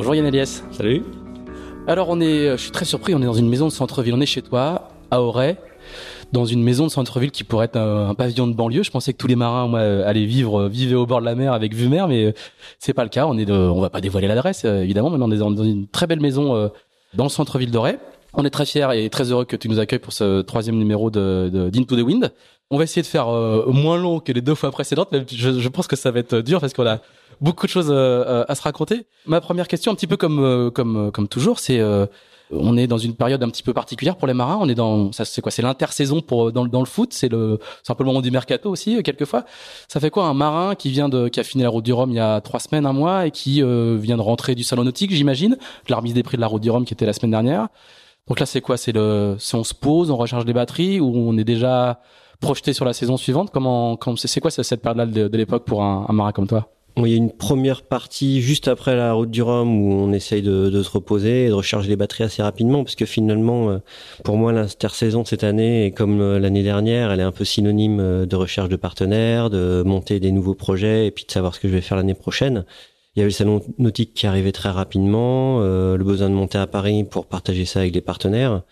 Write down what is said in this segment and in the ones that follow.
Bonjour Yann Elias. Salut. Alors on est, euh, je suis très surpris, on est dans une maison de centre-ville, on est chez toi, à Auray, dans une maison de centre-ville qui pourrait être un, pavillon de banlieue. Je pensais que tous les marins moi, euh, allaient vivre, euh, vivaient au bord de la mer avec vue mer, mais c'est pas le cas. On est, de, on va pas dévoiler l'adresse évidemment, mais on est dans, une très belle maison dans le centre-ville d'Auray. On est très fiers et très heureux que tu nous accueilles pour ce troisième numéro de, de d'Into the Wind. On va essayer de faire moins long que les deux fois précédentes, mais je, je pense que ça va être dur parce qu'on a beaucoup de choses euh, euh, à se raconter. Ma première question, un petit peu comme euh, comme comme toujours, c'est on est dans une période un petit peu particulière pour les marins. On est dans, ça c'est quoi? C'est l'intersaison pour dans, dans le foot. C'est le, c'est un peu le moment du mercato aussi quelquefois. Ça fait quoi un marin qui vient de, qui a fini la route du Rhum il y a trois semaines, un mois et qui vient de rentrer du salon nautique, j'imagine, la remise des prix de la route du Rhum qui était la semaine dernière. Donc là c'est quoi? C'est le, si on se pose, on recharge les batteries ou on est déjà projeté sur la saison suivante? Comment, c'est quoi cette période-là de, de l'époque pour un marin comme toi? Il y a une première partie juste après la route du Rhum où on essaye de, se reposer et de recharger les batteries assez rapidement parce que finalement, euh, pour moi, l'intersaison de cette année est comme euh, l'année dernière, elle est un peu synonyme euh, de recherche de partenaires, de monter des nouveaux projets et puis de savoir ce que je vais faire l'année prochaine. Il y avait le salon nautique qui arrivait très rapidement, le besoin de monter à Paris pour partager ça avec les partenaires.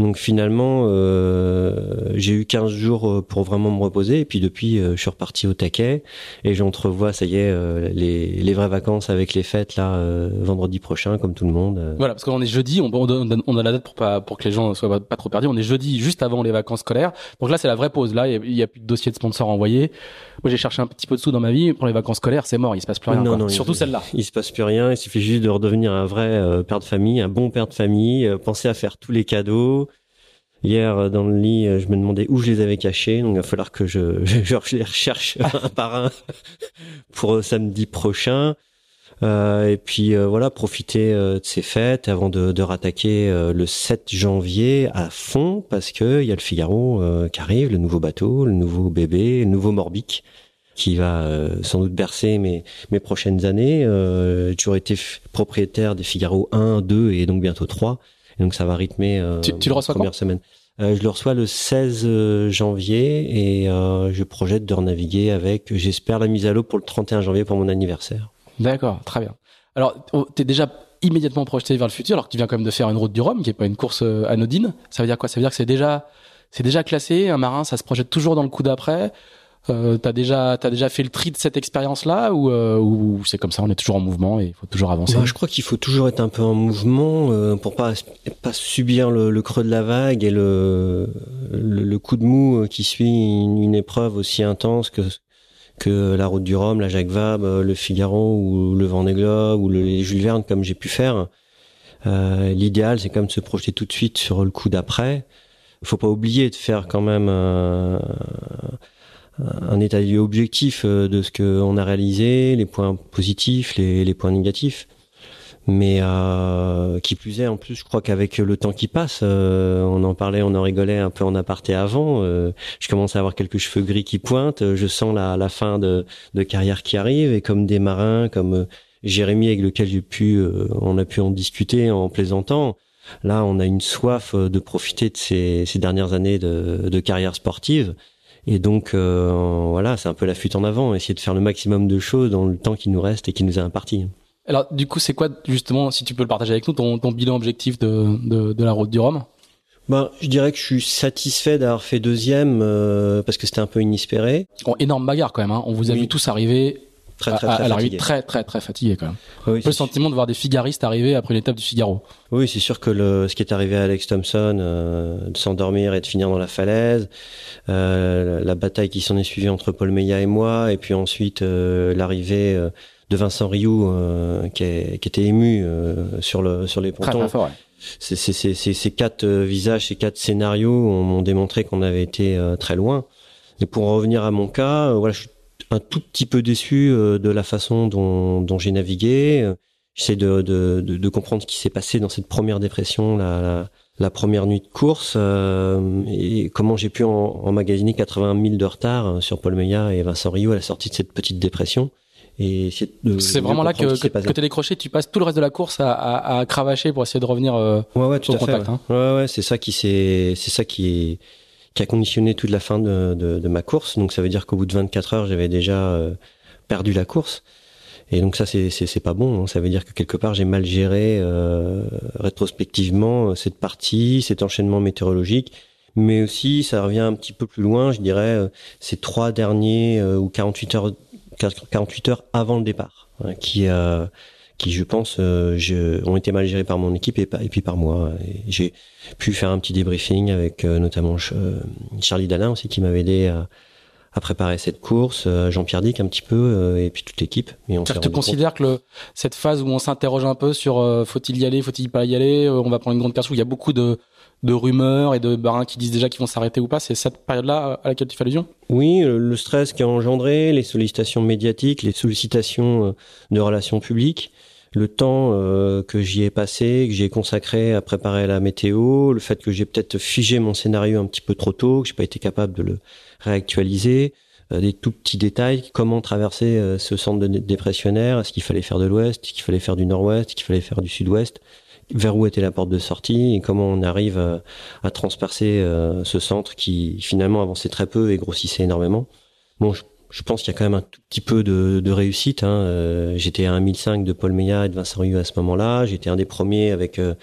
Donc finalement, euh, j'ai eu 15 jours euh, pour vraiment me reposer et puis depuis, euh, je suis reparti au taquet et j'entrevois, ça y est, euh, les, les, vraies vacances avec les fêtes là vendredi prochain, comme tout le monde. Voilà, parce qu'on est jeudi, on, on, a la date pour pas pour que les gens soient pas, trop perdus. On est jeudi juste avant les vacances scolaires, donc là c'est la vraie pause. Là, il y, a plus de dossier de sponsors envoyés. Moi, j'ai cherché un petit peu de sous dans ma vie pour les vacances scolaires, c'est mort, il se passe plus rien. Non, non, Surtout celle-là. Il se passe plus rien. Il suffit juste de redevenir un vrai père de famille, un bon père de famille. penser à faire tous les cadeaux. Hier, euh, dans le lit, euh, je me demandais où je les avais cachés. Donc, il va falloir que je, je, je les recherche un par un pour euh, samedi prochain. Euh, et puis voilà, profiter de ces fêtes avant de, de rattaquer le 7 janvier à fond parce que il y a le Figaro qui arrive, le nouveau bateau, le nouveau bébé, le nouveau Morbic qui va sans doute bercer mes, mes prochaines années. j'ai toujours été propriétaire des Figaro 1, 2 et donc bientôt 3. Et donc ça va rythmer euh, tu, tu le reçois première semaine. Euh, je le reçois le 16 euh, janvier et euh, je projette de renaviguer avec, j'espère, la mise à l'eau pour le 31 janvier pour mon anniversaire. D'accord, très bien. Alors, tu es déjà immédiatement projeté vers le futur, alors que tu viens quand même de faire une route du Rhum, qui est pas une course anodine. Ça veut dire quoi? Ça veut dire que c'est déjà, c'est déjà classé. Un marin, ça se projette toujours dans le coup d'après. Euh, t'as déjà t'as déjà fait le tri de cette expérience là ou, euh, ou c'est comme ça on est toujours en mouvement et il faut toujours avancer? Bah, je crois qu'il faut toujours être un peu en mouvement euh, pour pas pas subir le, le, creux de la vague et le, le, coup de mou euh, qui suit une, une, épreuve aussi intense que que la route du Rhum la Jacques Vabre euh, le Figaro ou le Vendée Globe ou le Jules Verne comme j'ai pu faire. L'idéal c'est quand même de se projeter tout de suite sur le coup d'après. Faut pas oublier de faire quand même un état de lieu objectif euh, de ce qu'on a réalisé, les points positifs, les, les points négatifs. Mais euh, qui plus est, en plus, je crois qu'avec le temps qui passe, euh, on en parlait, on en rigolait un peu en aparté avant. Euh, je commence à avoir quelques cheveux gris qui pointent. Je sens la, la fin de, de carrière qui arrive. Et comme des marins, comme Jérémy avec lequel j'ai pu, on a pu en discuter en plaisantant. Là, on a une soif de profiter de ces, ces dernières années de, de carrière sportive et donc euh, voilà, c'est un peu la fuite en avant, essayer de faire le maximum de choses dans le temps qui nous reste et qui nous est imparti. Alors du coup, c'est quoi justement, si tu peux le partager avec nous, ton, ton bilan objectif de, de, de la route du Rhum? Ben, je dirais que je suis satisfait d'avoir fait deuxième euh, parce que c'était un peu inespéré. Bon, énorme bagarre quand même. Hein. On vous a vu tous arriver très très très, fatigué. très très très fatigué quand même. Oui, le sentiment de voir des figaristes arriver après l'étape du Figaro. Oui, c'est sûr que le, ce qui est arrivé à Alex Thompson, euh, de s'endormir et de finir dans la falaise, euh, la bataille qui s'en est suivie entre Paul Meillat et moi, et puis ensuite euh, l'arrivée euh, de Vincent Rioux euh, qui, est, qui, était ému sur le sur les pontons. Très, très fort, ouais. Ces quatre visages, ces quatre scénarios ont, ont démontré qu'on avait été très loin. Et pour revenir à mon cas, voilà, je suis un tout petit peu déçu de la façon dont, dont j'ai navigué. J'essaie de, de, de, de, comprendre ce qui s'est passé dans cette première dépression, la, la, la première nuit de course, et comment j'ai pu en, emmagasiner 80 000 de retard sur Paul Meillat et Vincent Rio à la sortie de cette petite dépression. Et c'est vraiment là que, que, que tu décroché, tu passes tout le reste de la course à, à, à cravacher pour essayer de revenir euh, ouais, ouais, tout au contact. Fait, ouais. Hein. ouais, ouais, c'est ça qui c'est c'est ça qui est qui a conditionné toute la fin de, de, de ma course. Donc ça veut dire qu'au bout de 24 heures, j'avais déjà euh, perdu la course. Et donc ça, c'est pas bon. Hein. Ça veut dire que quelque part, j'ai mal géré euh, rétrospectivement euh, cette partie, cet enchaînement météorologique. Mais aussi, ça revient un petit peu plus loin, je dirais, euh, ces trois derniers ou 48 heures 48 heures avant le départ, hein, qui euh, qui je pense euh, je, ont été mal gérés par mon équipe et, et puis par moi. J'ai pu faire un petit débriefing avec euh, notamment Charlie Dalin aussi qui m'avait aidé à, à, préparer cette course, Jean-Pierre Dick un petit peu et puis toute l'équipe. Et on tu considères que le, cette phase où on s'interroge un peu sur faut-il y aller, faut-il pas y aller, on va prendre une grande course où il y a beaucoup de de rumeurs et de barins qui disent déjà qu'ils vont s'arrêter ou pas. C'est cette période-là à laquelle tu fais allusion? Oui, le stress qui a engendré, les sollicitations médiatiques, les sollicitations euh, de relations publiques, le temps euh, que j'y ai passé, que j'ai consacré à préparer la météo, le fait que j'ai peut-être figé mon scénario un petit peu trop tôt, que j'ai pas été capable de le réactualiser, euh, des tout petits détails, comment traverser ce centre de dépressionnaire, est-ce qu'il fallait faire de l'ouest, est-ce qu'il fallait faire du nord-ouest, est-ce qu'il fallait faire du sud-ouest vers où était la porte de sortie et comment on arrive à, à transpercer euh, ce centre qui finalement avançait très peu et grossissait énormément. Bon, je, pense qu'il y a quand même un tout petit peu de, réussite. Hein. Euh, j'étais à 1005 de Paul Meillat et de Vincent Rioux à ce moment-là. J'étais un des premiers avec euh,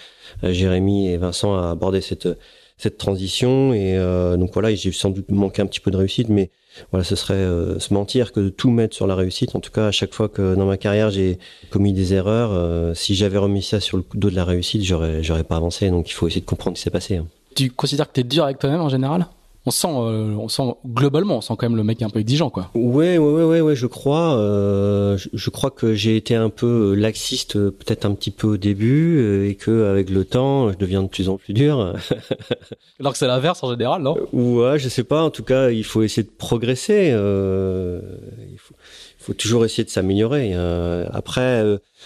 Jérémy et Vincent à aborder cette cette transition et donc voilà, j'ai sans doute manqué un petit peu de réussite, mais voilà, ce serait euh, se mentir que de tout mettre sur la réussite. En tout cas, à chaque fois que dans ma carrière j'ai commis des erreurs, euh, si j'avais remis ça sur le dos de la réussite, j'aurais, j'aurais pas avancé. Donc il faut essayer de comprendre ce qui s'est passé. Hein. Tu considères que tu es dur avec toi-même en général? On sent, euh, on sent globalement, on sent quand même le mec un peu exigeant, quoi. Ouais, ouais, ouais, ouais, je crois. Euh, je, crois que j'ai été un peu laxiste, peut-être un petit peu au début, euh, et que avec le temps, je deviens de plus en plus dur. Alors que c'est l'inverse en général, non? Ouais, je sais pas. En tout cas, il faut essayer de progresser. il faut, faut toujours essayer de s'améliorer. après,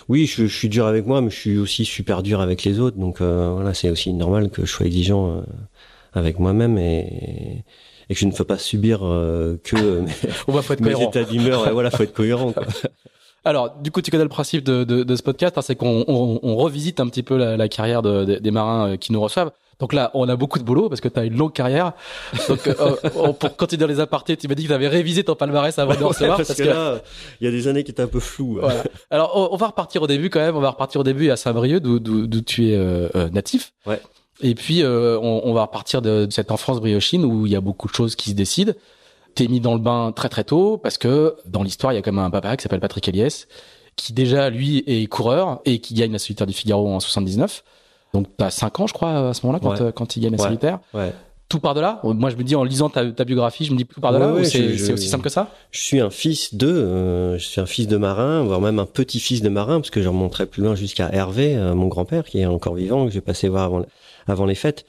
oui, je, je, suis dur avec moi, mais je suis aussi super dur avec les autres. Donc voilà, c'est aussi normal que je sois exigeant avec moi-même et, et que je ne veux pas subir euh, que On va, faut être mes états d'humeur. et voilà, faut être cohérent. Quoi. Alors, du coup, tu connais le principe de, de, de ce podcast, hein, c'est qu'on on, on, revisite un petit peu la, la carrière de, des marins euh, qui nous reçoivent. Donc là, on a beaucoup de boulot parce que tu as une longue carrière. Donc, euh, pour continuer les apartés, tu m'as dit que tu avais révisé ton palmarès avant de recevoir. parce, parce, que, là, il y a des années qui étaient un peu floues. Voilà. Alors, on, on, va repartir au début quand même. On va repartir au début à Saint-Brieuc, d'où tu es euh, natif. Ouais. Et puis, euh, on, on, va repartir de, de, cette enfance briochine où il y a beaucoup de choses qui se décident. T'es mis dans le bain très très tôt parce que dans l'histoire, il y a quand même un papa qui s'appelle Patrick Eliès, qui déjà, lui, est coureur et qui gagne la solitaire du Figaro en 79. Donc, t'as 5 ans, je crois, à ce moment-là, quand, ouais. quand il gagne la ouais. solitaire. Ouais. Tout part de là Moi, je me dis, en lisant ta, ta biographie, je me dis tout part de là ouais, c'est aussi simple que ça Je suis un fils de, euh, je suis un fils de marin, voire même un petit-fils de marin, parce que je remonterai plus loin jusqu'à Hervé, euh, mon grand-père, qui est encore vivant, que j'ai passé voir avant, avant les fêtes.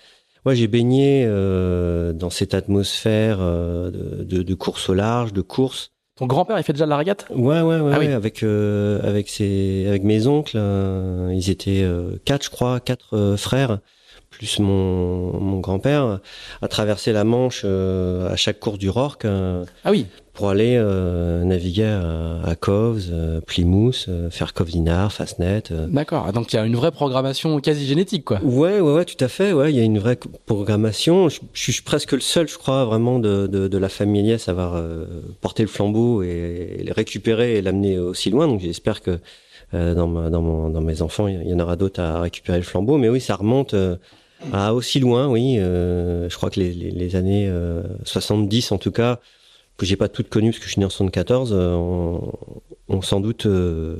Moi, j'ai baigné euh, dans cette atmosphère euh, de, de, de, course au large, de course. Ton grand-père, il fait déjà de la régate? Ouais, ouais, ouais, ah oui. avec euh, avec ses avec mes oncles. ils étaient quatre, je crois, quatre frères, plus mon mon grand-père, à traverser la Manche euh, à chaque course du Rorque. euh, Ah oui. pour aller euh, naviguer à, à Cowes, euh, Plymouth, faire Cove Dinard, Fastnet. D'accord. Donc, il y a une vraie programmation quasi génétique, quoi. Ouais, ouais, ouais, tout à fait. Ouais, il y a une vraie programmation. Je, je suis presque le seul, je crois, vraiment de, de, de la famille Elias à avoir porté le flambeau et, et le récupérer et l'amener aussi loin. Donc, j'espère que dans, ma, dans, mon, dans mes enfants, il y en aura d'autres à récupérer le flambeau. Mais oui, ça remonte. Euh, à aussi loin, oui. Euh, je crois que les, les, les années 70, en tout cas, que j'ai pas toutes connues parce que je suis né en 74, euh, ont sans doute euh,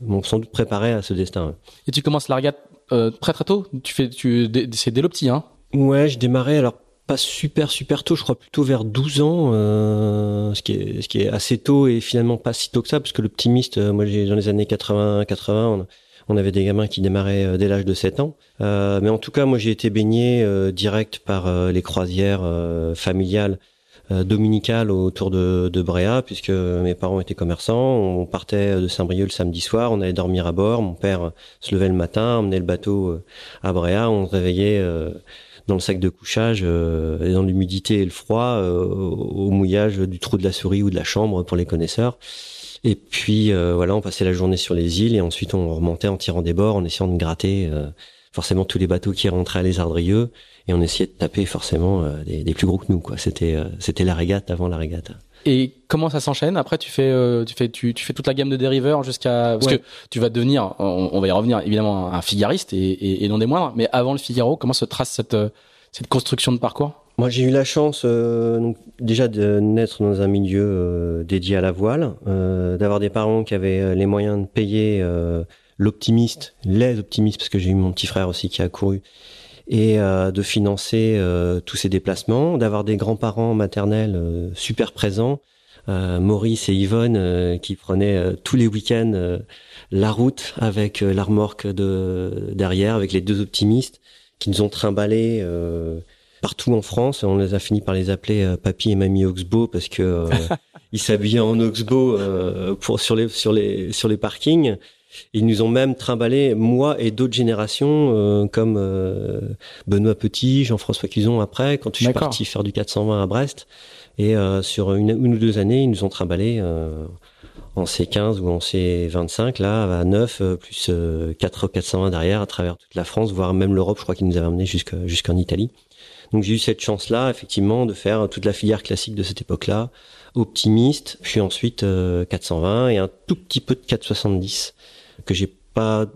m'ont sans doute préparé à ce destin. Et tu commences la regate euh, très très tôt? Tu fais, tu, c'est dès le petit, hein? Ouais, je démarrais alors pas super super tôt, je crois plutôt vers 12 ans, euh, ce qui est ce qui est assez tôt et finalement pas si tôt que ça parce que l'optimiste, euh, moi j'ai dans les années 80 80, on, on avait des gamins qui démarraient euh, dès l'âge de 7 ans. Euh, mais en tout cas, moi j'ai été baigné euh, direct par les croisières familiales euh, dominicale autour de, de Bréa, puisque mes parents étaient commerçants. On partait de Saint-Brieuc le samedi soir, on allait dormir à bord. Mon père se levait le matin, emmenait le bateau à Bréa, on se réveillait dans le sac de couchage, et dans l'humidité et le froid, au mouillage du trou de la souris ou de la chambre pour les connaisseurs. Et puis voilà, on passait la journée sur les îles et ensuite on remontait en tirant des bords, en essayant de gratter forcément tous les bateaux qui rentraient à les Ardrieux et on essayait de taper forcément euh, des, plus gros que nous quoi. C'était euh, c'était la régate avant la régate. Et comment ça s'enchaîne? Après, tu fais, euh, tu fais, tu, tu, fais toute la gamme de dériveurs jusqu'à parce que tu vas devenir, on, va y revenir évidemment, un figariste et, et, non des moindres. Mais avant le Figaro, comment se trace cette cette construction de parcours? Moi, j'ai eu la chance donc, déjà de naître dans un milieu dédié à la voile, d'avoir des parents qui avaient les moyens de payer l'optimiste, les optimistes, parce que j'ai eu mon petit frère aussi qui a couru, et euh, de financer euh, tous ces déplacements, d'avoir des grands-parents maternels euh, super présents, Maurice et Yvonne qui prenaient tous les week-ends la route avec la remorque de derrière, avec les deux optimistes qui nous ont trimballés partout en France. On les a fini par les appeler Papy et Mamie Oxbow parce que ils s'habillaient en Oxbow pour sur les sur les sur les parkings. Ils nous ont même trimballé, moi et d'autres générations, euh, comme euh, Benoît Petit, Jean-François Cuson après, quand je suis parti faire du 420 à Brest. Et euh, sur une, ou deux années, ils nous ont trimballé en C15 ou en C25, là, à 9, plus 4 420 derrière, à travers toute la France, voire même l'Europe, je crois qu'ils nous avaient amené jusqu'en Italie. Donc j'ai eu cette chance-là, effectivement, de faire toute la filière classique de cette époque-là, optimiste, puis ensuite 420 et un tout petit peu de 470 que j'ai pas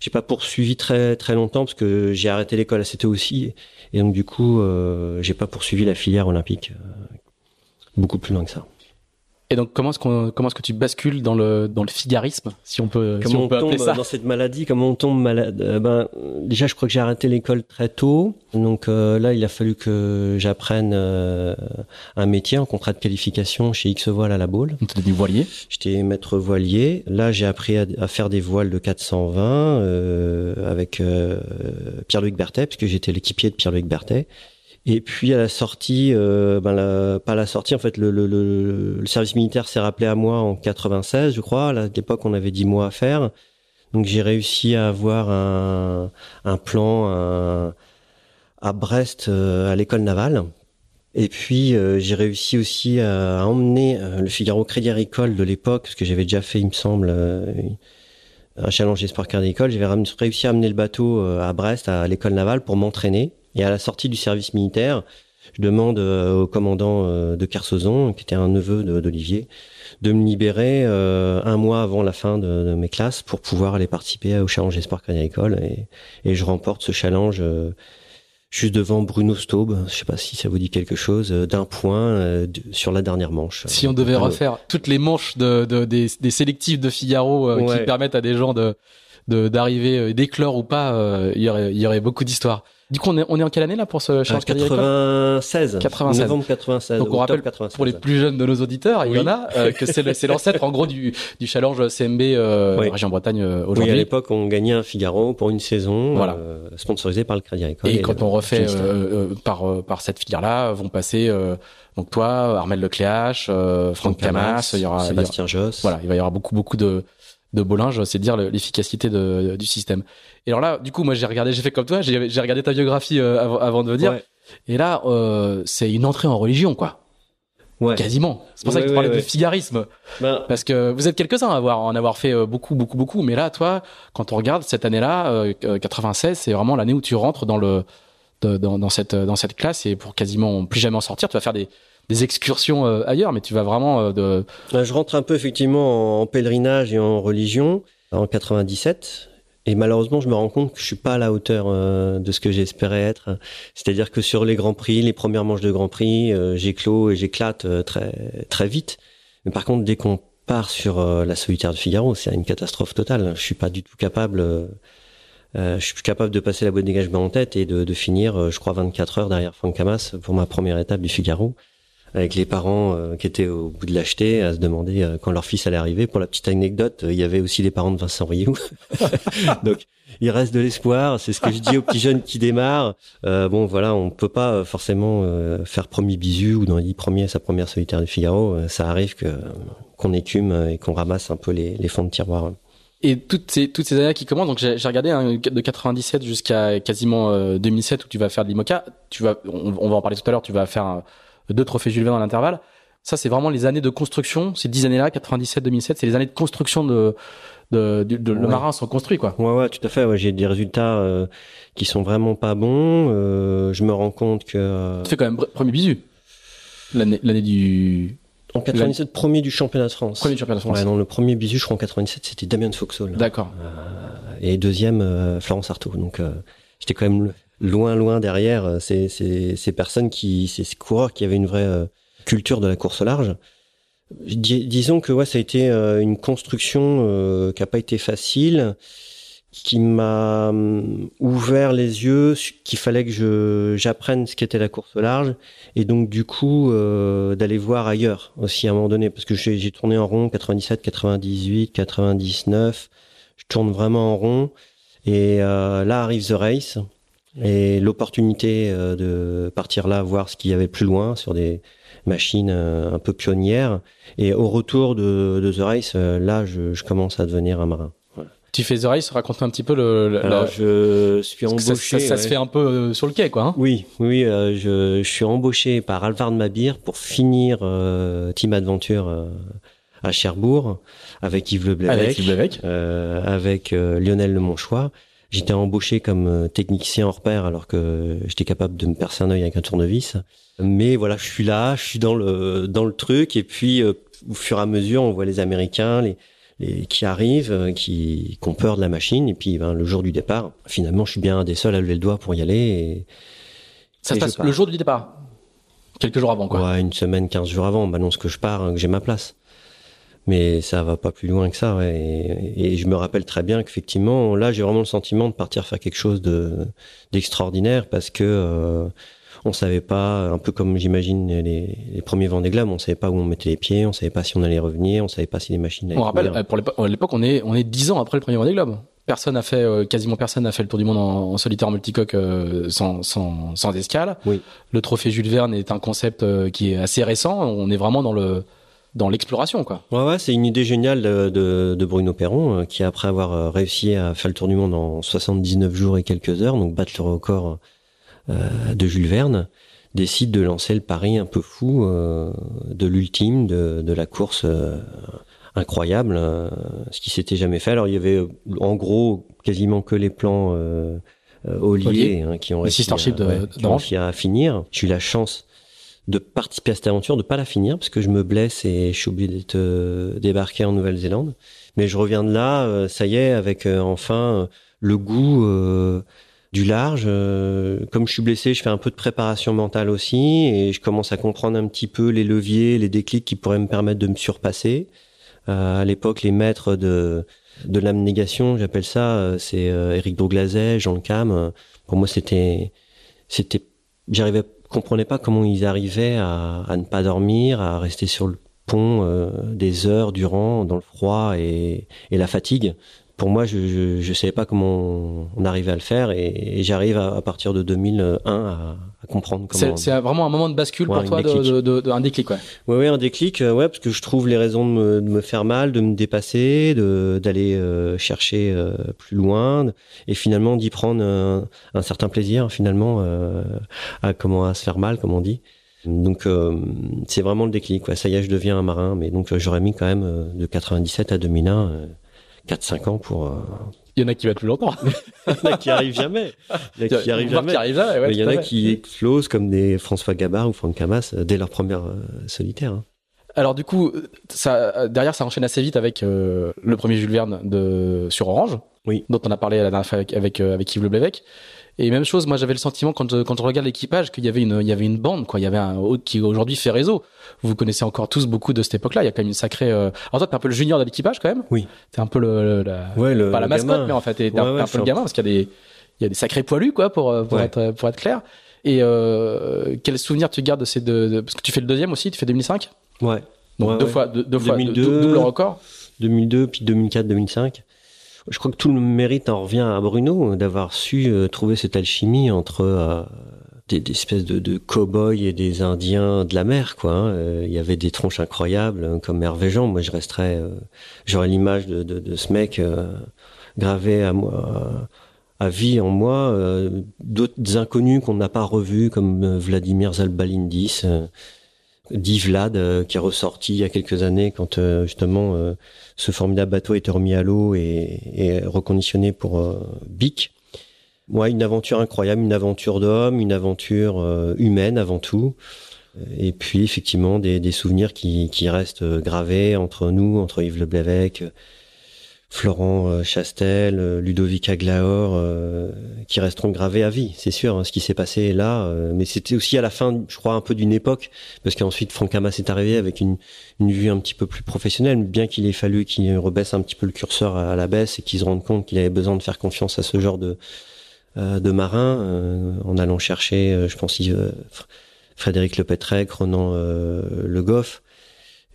j'ai pas poursuivi très très longtemps parce que j'ai arrêté l'école assez tôt aussi et donc du coup euh, j'ai pas poursuivi la filière olympique euh, beaucoup plus loin que ça. Et donc comment est-ce qu'on comment est-ce que tu bascules dans le dans le figarisme si on peut comment on, peut tombe ça dans cette maladie comment on tombe malade? Euh, ben déjà je crois que j'ai arrêté l'école très tôt donc euh, là il a fallu que j'apprenne euh, un métier en contrat de qualification chez X Voile à la Baule. Tu du voilier J'étais maître voilier. Là j'ai appris à, à, faire des voiles de 420 avec Pierre-Luc Berthet puisque j'étais l'équipier de Pierre-Luc Berthet. Et puis à la sortie, euh, ben la, pas la sortie, en fait, le, le, le, le service militaire s'est rappelé à moi en 96, je crois. À l'époque, on avait 10 mois à faire. Donc j'ai réussi à avoir un, un plan à Brest, euh, à l'école navale. Et puis euh, j'ai réussi aussi à, emmener euh, le Figaro Crédit Agricole de l'époque, parce que j'avais déjà fait, il me semble, un challenge espoir Crédit Agricole. J'avais réussi à amener le bateau à Brest, à l'école navale, pour m'entraîner. Et à la sortie du service militaire, je demande euh, au commandant euh, de Kersozon, qui était un neveu d'Olivier, de me libérer euh, un mois avant la fin de, mes classes pour pouvoir aller participer au challenge Espoir Agricole et, et je remporte ce challenge juste devant Bruno Staub, je sais pas si ça vous dit quelque chose, d'un point sur la dernière manche. Si on devait refaire toutes les manches de, de des, des, sélectifs de Figaro qui permettent à des gens de d'arriver d'éclore ou pas, il y aurait il y aurait beaucoup d'histoires. Du coup, on est, on est en quelle année là pour ce challenge 96. 96. Novembre 96. Donc on rappelle 96, pour les plus jeunes de nos auditeurs, il y en a, euh, que c'est l'ancêtre en gros du, du challenge CMB euh, région Bretagne euh, aujourd'hui. Oui, à l'époque, on gagnait un Figaro pour une saison, voilà. Euh, sponsorisé par le Crédit Agricole. Et, quand on refait par par cette filière-là, vont passer donc toi, Armel Lecléache, Franck Camas, il y aura Sébastien Josse. Voilà, il va y avoir beaucoup beaucoup de de Bollinge, c'est dire l'efficacité du système. Et alors là, du coup, moi j'ai regardé, j'ai fait comme toi, j'ai regardé ta biographie euh, avant, de venir. Et là, euh, c'est une entrée en religion, quoi. Ouais. Quasiment. C'est pour ça que tu parlais de figarisme. Ben... Parce que vous êtes quelques-uns à avoir, en avoir fait euh, beaucoup, beaucoup, beaucoup. Mais là, toi, quand on regarde cette année-là, 96, c'est vraiment l'année où tu rentres dans le, dans, dans, cette, dans cette classe et pour quasiment plus jamais en sortir, tu vas faire des, des excursions euh, ailleurs, mais tu vas vraiment euh, de. Je rentre un peu effectivement en pèlerinage et en religion en 97. Et malheureusement, je me rends compte que je suis pas à la hauteur euh, de ce que j'espérais être. C'est-à-dire que sur les grands prix, les premières manches de grands prix, j'éclot et j'éclate très très vite. Mais par contre, dès qu'on part sur la solitaire de Figaro, c'est une catastrophe totale. Je suis pas du tout capable. je suis capable de passer la boîte de dégagement en tête et de, de finir, je crois, 24 heures derrière Franck Camas pour ma première étape du Figaro. Avec les parents euh, qui étaient au bout de l'acheter, à se demander euh, quand leur fils allait arriver. Pour la petite anecdote, il y avait aussi les parents de Vincent Rioux. Donc, il reste de l'espoir. C'est ce que je dis aux petits jeunes qui démarrent. bon, voilà, on peut pas forcément faire premier bisu ou dans les premiers sa première solitaire de Figaro. ça arrive que qu'on écume et qu'on ramasse un peu les, les fonds de tiroir et toutes ces toutes ces années qui commencent donc j'ai regardé hein, de 97 jusqu'à quasiment 2007 euh, où tu vas faire de l'IMOCA tu vas on, va en parler tout à l'heure tu vas faire deux trophées Jules Verne dans l'intervalle ça c'est vraiment les années de construction ces dix années là 97 2007 c'est les années de construction de de, de, le marin sont construits quoi ouais ouais tout à fait ouais, j'ai des résultats euh, qui sont vraiment pas bons euh, je me rends compte que tu fais quand même premier bisu l'année l'année du en 97, premier du championnat de France. Premier du championnat de France. Ouais, non, le premier bisu, je crois en 87, c'était Damien de Foxhall. D'accord. Euh, et deuxième, euh, Florence Artaud. Donc, euh, j'étais quand même loin, loin derrière euh, ces, ces, personnes qui, ces coureurs qui avaient une vraie euh, culture de la course au large. disons que ouais, ça a été une construction qui a pas été facile qui m'a hum, ouvert les yeux qu'il fallait que je j'apprenne ce qu'était la course au large et donc du coup euh, d'aller voir ailleurs aussi à un moment donné. Parce que j'ai tourné en rond 97 98 99 je tourne vraiment en rond et euh, là arrive The Race et l'opportunité euh, de partir là voir ce qu'il y avait plus loin sur des machines un peu pionnières et au retour de, de The Race là je, je commence à devenir un marin tu fais The Race, raconte un petit peu le. Alors, je suis embauché. Ça, se fait un peu euh, sur le quai, quoi. Hein oui, oui, euh, je, je, suis embauché par Alvard Mabir pour finir euh, Team Adventure euh, à Cherbourg avec Yves Le avec, Yves avec Lionel Le Monchois. J'étais embauché comme technicien hors pair alors que j'étais capable de me percer un œil avec un tournevis. Mais voilà, je suis là, je suis dans le dans le truc et puis au fur et à mesure, on voit les Américains, les et qui arrivent, euh, qui, qui ont peur de la machine, et puis ben, le jour du départ, finalement, je suis bien un des seuls à lever le doigt pour y aller. Et, ça se passe le jour du départ? Quelques jours avant, quoi Ouais, une semaine, quinze jours avant, on m'annonce que je pars, hein, que j'ai ma place. Mais ça va pas plus loin que ça, ouais. et, et je me rappelle très bien qu'effectivement, là, j'ai vraiment le sentiment de partir faire quelque chose de d'extraordinaire, parce que... Euh, on savait pas, un peu comme j'imagine les, les, premiers Vendée Globe, on savait pas où on mettait les pieds, on savait pas si on allait revenir, on savait pas si les machines allaient On rappelle, euh, pour l'époque, on est, on est dix ans après le premier Vendée Globe. Personne a fait, euh, quasiment personne n'a fait le tour du monde en, solitaire en multicoque euh, sans, sans, sans escale. Oui. Le trophée Jules Verne est un concept qui est assez récent. On est vraiment dans le, dans l'exploration, quoi. Ouais, ouais, c'est une idée géniale de, de, de Bruno Perron, qui après avoir réussi à faire le tour du monde en 79 jours et quelques heures, donc battre le record euh, de Jules Verne, décide de lancer le pari un peu fou euh, de l'ultime, de, de, la course euh, incroyable, ce qui s'était jamais fait. Alors il y avait en gros quasiment que les plans euh, hein, qui ont réussi, à, à finir. J'ai eu la chance de participer à cette aventure, de pas la finir parce que je me blesse et je suis obligé d'être débarqué en Nouvelle-Zélande. Mais je reviens de là, ça y est, avec enfin le goût du large. Euh, comme je suis blessé, je fais un peu de préparation mentale aussi et je commence à comprendre un petit peu les leviers, les déclics qui pourraient me permettre de me surpasser. Euh, à l'époque, les maîtres de de l'abnégation, j'appelle ça, euh, c'est euh, Éric Douglaset, Jean Cam. Pour moi, c'était c'était j'arrivais comprenais pas comment ils arrivaient à, ne pas dormir, à rester sur le pont des heures durant dans le froid et la fatigue pour moi, je, je savais pas comment on arrivait à le faire et, j'arrive à, partir de 2001 à, à comprendre comment. C'est vraiment un moment de bascule pour toi, de, de, de, un déclic, ouais. Ouais, ouais, un déclic, euh, ouais, parce que je trouve les raisons de me, de me faire mal, de me dépasser, de d'aller euh, chercher euh, plus loin et finalement d'y prendre un, un, certain plaisir, finalement, à comment à se faire mal, comme on dit. Donc c'est vraiment le déclic. Ouais. Ça y est, je deviens un marin, mais donc j'aurais mis quand même de 97 à 2001 4-5 ans pour. Euh, il y en a qui va plus longtemps. il y en a qui arrivent jamais. Il y en a qui arrivent jamais. il y en a qui explosent comme des François Gabard ou Franck Camas euh, dès leur première euh, solitaire. Hein. Alors du coup, ça, derrière, ça enchaîne assez vite avec le premier Jules Verne de sur Orange, oui. dont on a parlé la dernière fois avec avec, avec Yves Le Et même chose, moi j'avais le sentiment quand quand je regarde l'équipage qu'il y avait une il y avait une bande quoi, il y avait un qui aujourd'hui fait réseau. Vous connaissez encore tous beaucoup de cette époque-là, il y a quand même une sacrée euh... Alors toi t'es un peu le junior de l'équipage quand même Oui. T'es un peu le, la... Ouais, le pas la mascotte mais en fait t'es un, peu le gamin parce qu'il y a des il y a des sacrés poilus quoi pour euh, pour être pour être clair. Et euh, quel souvenir tu gardes de ces deux Parce que tu fais le deuxième aussi, tu fais 2005 Ouais. Donc deux fois, deux, deux fois, 2002. deux- double record. 2002, puis 2004, 2005. Je crois que tout le mérite en revient à Bruno d'avoir su euh, trouver cette alchimie entre euh, des, espèces de, cow-boys et des Indiens de la mer, quoi. hein. Euh, Il y avait des tronches incroyables, hein, comme Hervé Jean. Moi, je resterais, euh, j'aurais l'image de, ce mec euh, gravé à moi, à vie en moi. euh, D'autres inconnus qu'on n'a pas revus, comme euh, Vladimir Zalbalindis. euh, dit Vlad, euh, qui est ressorti il y a quelques années quand euh, justement euh, ce formidable bateau été remis à l'eau et, reconditionné pour Bic. Ouais, une aventure incroyable, une aventure d'homme, une aventure humaine avant tout. Et puis effectivement des, souvenirs qui, restent gravés entre nous, entre Yves Le Blévec, euh, Florent euh, Chastel, euh, Ludovic Aglaor, euh, qui resteront gravés à vie, c'est sûr, hein, ce qui s'est passé là. mais c'était aussi à la fin, je crois, un peu d'une époque, parce qu'ensuite Franck Hamas est arrivé avec une, une vue un petit peu plus professionnelle, bien qu'il ait fallu qu'il rebaisse un petit peu le curseur à, la baisse et qu'il se rende compte qu'il avait besoin de faire confiance à ce genre de, de marins, en allant chercher, je pense, Frédéric Lepetrec, Renan euh, Le Goff.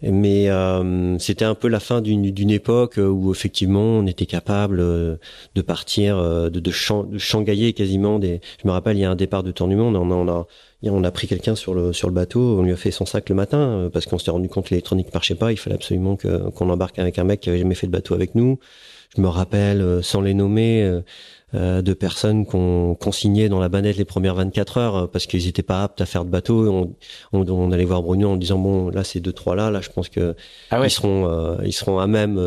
Mais euh, c'était un peu la fin d'une époque où effectivement on était capable euh, de partir, euh, de, de, chan- de changailler quasiment des. Je me rappelle, il y a un départ de Tour du Monde, on a, on a, on a pris quelqu'un sur le sur le bateau, on lui a fait son sac le matin euh, parce qu'on s'était rendu compte que l'électronique marchait pas. Il fallait absolument qu'on embarque avec un mec qui avait jamais fait de bateau avec nous. Je me rappelle, euh, sans les nommer, euh, euh, de personnes qu'on qu'on signait dans la banette les premières 24 heures euh, parce qu'ils étaient pas aptes à faire de bateau. On, on, on allait voir Bruno en disant bon là c'est deux trois là, là je pense que Ah ouais. ils seront euh, ils seront à même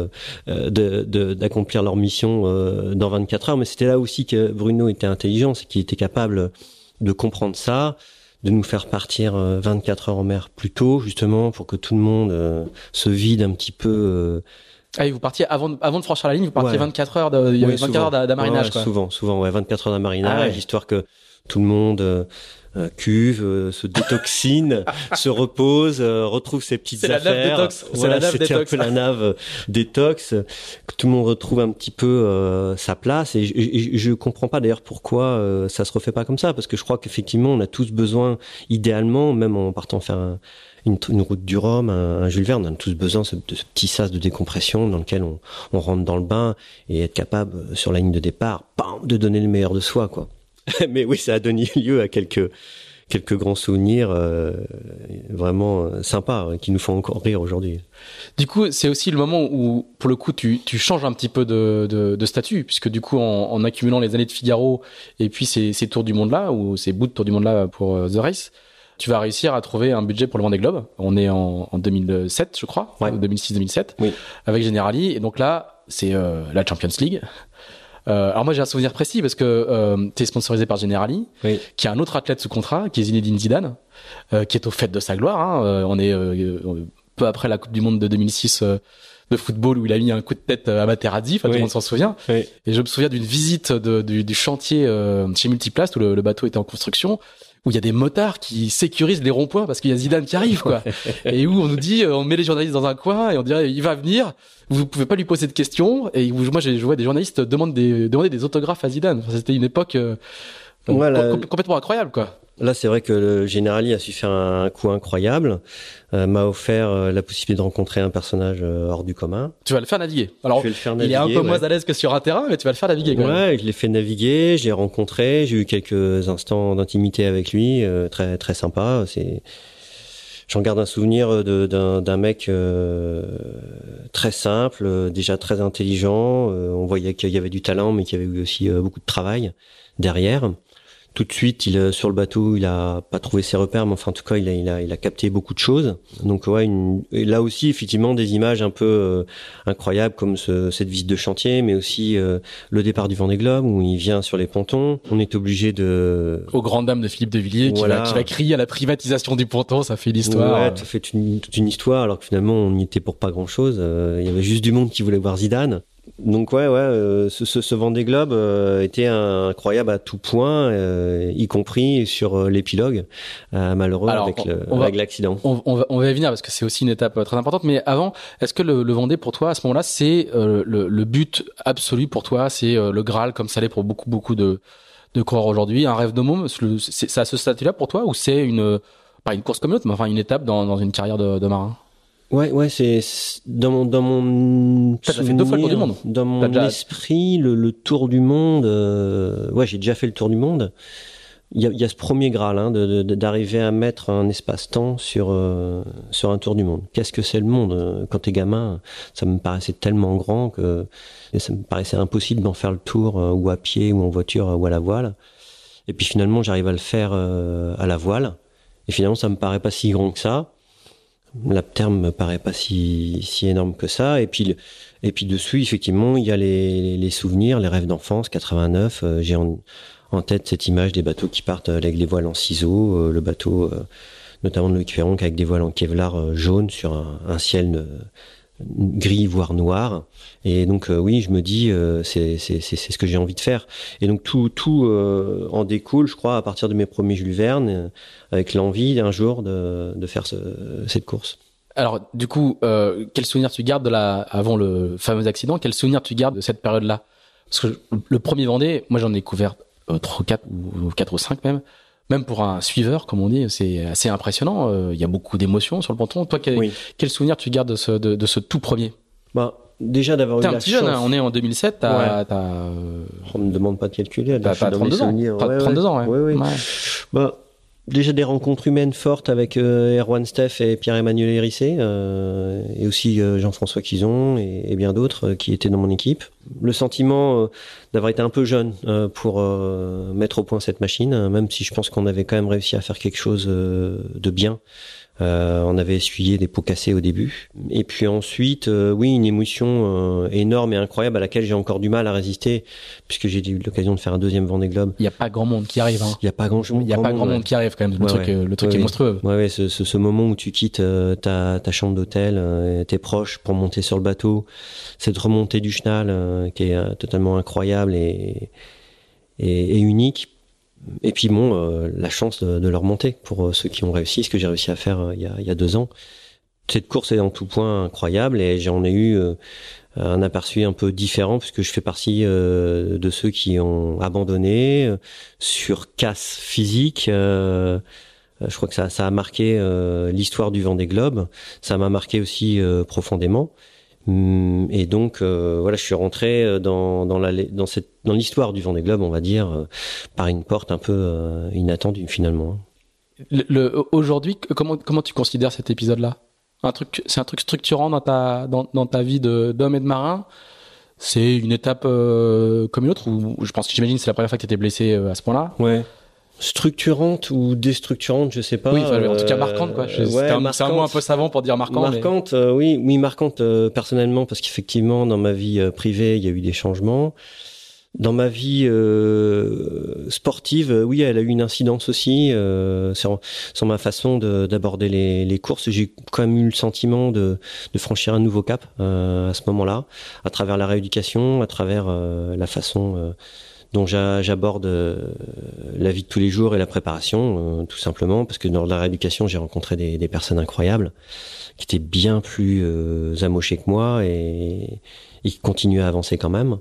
euh, de de- d'accomplir leur mission euh, dans 24 heures. Mais c'était là aussi que Bruno était intelligent, c'est qu'il était capable de comprendre ça de nous faire partir euh, 24 heures en mer plus tôt, justement, pour que tout le monde euh, se vide un petit peu. euh, Ah, et vous partiez avant, de- avant de franchir la ligne, vous partiez Ouais. 24 heures de, il y avait Ouais, 24 souvent. heures d'a- d'amarinage, Ouais. Souvent, souvent, ouais, 24 heures d'amarinage, Ah histoire que tout le monde euh, euh, cuve, euh, se détoxine, se repose, euh, retrouve ses petites C'est la nave affaires. détox. C'est Voilà, la nave c'était un détox. peu la nave détox, que tout le monde retrouve un petit peu euh, sa place. Et je, et je comprends pas d'ailleurs pourquoi euh, ça se refait pas comme ça, parce que je crois qu'effectivement, on a tous besoin, idéalement, même en partant faire un- une, route du Rhum, un, Jules Verne, on a tous besoin de ce, de petit sas de décompression dans lequel on, rentre dans le bain et être capable, euh, sur la ligne de départ, bam, de donner le meilleur de soi, quoi. Mais oui, ça a donné lieu à quelques quelques grands souvenirs euh, vraiment euh, sympas hein, qui nous font encore rire aujourd'hui. Du coup, c'est aussi le moment où, pour le coup, tu, changes un petit peu de, statut, puisque du coup, en, accumulant les années de Figaro et puis ces, ces tours du monde-là, ou ces bouts de tours du monde-là pour The Race, tu vas réussir à trouver un budget pour le Vendée Globe. On est en, en 2007, je crois, Ouais. 2006-2007, Oui. avec Generali. Et donc là, c'est euh, la Champions League. Euh, alors moi j'ai un souvenir précis parce que euh, tu es sponsorisé par Generali, Oui. qui a un autre athlète sous contrat, qui est Zinedine Zidane, euh, qui est au fait de sa gloire. Hein. On est peu après la Coupe du Monde de 2006 euh, de football où il a mis un coup de tête à Materazzi, enfin, tout le monde s'en souvient. Oui. Et je me souviens d'une visite de- du, du chantier chez Multiplast où le, le bateau était en construction, où il y a des motards qui sécurisent les ronds-points parce qu'il y a Zidane qui arrive, quoi. et où on nous dit, euh, on met les journalistes dans un coin et on dirait, il va venir, vous pouvez pas lui poser de questions. Et où, moi, j'ai- je vois des journalistes demander des, demander des autographes à Zidane. Enfin, C'était une époque euh, euh, Voilà. com- complètement incroyable, quoi. Là, c'est vrai que le Generali a su faire un coup incroyable, euh, m'a offert euh, la possibilité de rencontrer un personnage euh, hors du commun. Tu vas le faire naviguer. Alors, Je vais le faire il est un peu ouais. moins à l'aise que sur un terrain, mais tu vas le faire naviguer quand même. Ouais, je l'ai fait naviguer, je l'ai rencontré, j'ai eu quelques instants d'intimité avec lui, euh, très très sympa. C'est, j'en garde un souvenir d'un mec très simple, déjà très intelligent. on voyait qu'il y avait du talent, mais qu'il y avait eu aussi beaucoup de travail derrière. Tout de suite, il euh, sur le bateau, il a pas trouvé ses repères, mais enfin en tout cas, il a il a, il a capté beaucoup de choses. Donc ouais, une, et là aussi effectivement des images un peu euh, incroyables comme ce, cette visite de chantier, mais aussi euh, le départ du Vendée Globe où il vient sur les pontons. On est obligé de Aux grandes dames de Philippe de Villiers, qui, va, qui va crier à la privatisation du ponton, ça fait l'histoire. Ouais, ça fait une, toute une histoire alors que finalement on y était pour pas grand chose. il y avait juste du monde qui voulait voir Zidane. Donc ouais, ouais, euh, ce, ce, ce Vendée Globe euh, était un- incroyable à tout point, euh, y compris sur euh, l'épilogue euh, malheureux Alors, avec l'accident. On, on va, on va y venir parce que c'est aussi une étape euh, très importante. Mais avant, est-ce que le, le Vendée pour toi à ce moment-là, c'est euh, le, le but absolu pour toi, c'est euh, le Graal comme ça l'est pour beaucoup beaucoup de de courir aujourd'hui, un rêve de môme. C'est à ce statut-là pour toi ou c'est une pas une course comme l'autre, mais enfin une étape dans, dans une carrière de, de marin? Ouais, ouais, c'est dans mon dans mon fait deux fois le tour du monde. Dans mon esprit, le, le, tour du monde. Euh, ouais, j'ai déjà fait le tour du monde. Il y a, y a ce premier graal hein, d'arriver à mettre un espace-temps sur euh, sur un tour du monde. Qu'est-ce que c'est le monde Quand t'es gamin, ça me paraissait tellement grand que ça me paraissait impossible d'en faire le tour euh, ou à pied ou en voiture ou à la voile. Et puis finalement, j'arrive à le faire à la voile. Et finalement, ça me paraît pas si grand que ça la terme me paraît pas si, énorme que ça. Et puis, et puis dessus, effectivement, il y a les, souvenirs, les rêves d'enfance, 89. Euh, j'ai en, tête cette image des bateaux qui partent avec les voiles en ciseaux, euh, le bateau, euh, notamment de Loïc avec des voiles en kevlar jaune sur un ciel gris voire noir et donc oui je me dis c'est c'est ce que j'ai envie de faire et donc tout tout en découle je crois à partir de mes premiers Jules Verne avec l'envie un jour de, de faire ce, cette course. Alors, du coup, euh, quel souvenir tu gardes avant le fameux accident, quel souvenir tu gardes de cette période-là? Parce que le premier Vendée, moi j'en ai couvert euh, 3, 4 ou 4 ou 5 même. Même pour un suiveur, comme on dit, c'est assez impressionnant. Euh, il y a beaucoup d'émotions sur le ponton. Toi, quel, quel souvenir tu gardes de ce, de, de ce tout premier? Bah, déjà d'avoir eu la un petit jeune, hein, on est en 2007, t'as, ouais. On me demande pas de calculer. T'as, 32 ans. Ouais, 32 ans, ouais. ouais. Bah, déjà des rencontres humaines fortes avec euh, Erwan Steff et Pierre-Emmanuel Hérissé, euh, et aussi euh, Jean-François Quizon et, bien d'autres euh, qui étaient dans mon équipe. Le sentiment d'avoir été un peu jeune pour mettre au point cette machine, même si je pense qu'on avait quand même réussi à faire quelque chose de bien. Euh, on avait essuyé des pots cassés au début. Et puis ensuite, euh, oui, une émotion euh, énorme et incroyable à laquelle j'ai encore du mal à résister, puisque j'ai eu l'occasion de faire un deuxième Vendée Globe. Il n'y a pas grand monde qui arrive. Hein. Il n'y a pas grand, Il y a pas grand monde qui arrive quand même. Le truc, le truc est monstrueux. Ouais, ouais. Ce, ce, ce, moment où tu quittes ta, ta chambre d'hôtel, tes proches pour monter sur le bateau, cette remontée du chenal qui est totalement incroyable et, et, et unique et puis bon, euh, la chance de, de, leur monter pour euh, ceux qui ont réussi, ce que j'ai réussi à faire euh, il, y a, il, y a, deux ans. Cette course est en tout point incroyable et j'en ai eu un aperçu un peu différent puisque je fais partie de ceux qui ont abandonné sur casse physique. je crois que ça, ça a marqué l'histoire du vent des globes. Ça m'a marqué aussi profondément. Hum, et donc euh, voilà, je suis rentré euh, dans dans la dans cette dans l'histoire du Vendée Globe, on va dire, euh, par une porte un peu inattendue finalement. Le, le aujourd'hui, comment comment tu considères cet épisode-là? Un truc, c'est un truc structurant dans ta dans, dans ta vie de d'homme et de marin? C'est une étape comme une autre? Ou je pense que j'imagine c'est la première fois que tu étais blessé à ce point-là? Ouais structurante ou déstructurante, je sais pas. Oui, en tout cas marquante quoi. Euh, ouais, c'est un, mot un peu savant pour dire marquant. Marquante, euh, oui, oui marquante euh, personnellement parce qu'effectivement dans ma vie privée il y a eu des changements. Dans ma vie sportive, oui, elle a eu une incidence aussi sur, sur, ma façon d'aborder les, les, courses. J'ai quand même eu le sentiment de, de franchir un nouveau cap à ce moment-là, à travers la rééducation, à travers la façon dont j'aborde euh, la vie de tous les jours et la préparation, euh, tout simplement, parce que dans la rééducation, j'ai rencontré des, personnes incroyables qui étaient bien plus euh, amochées que moi et, qui continuaient à avancer quand même.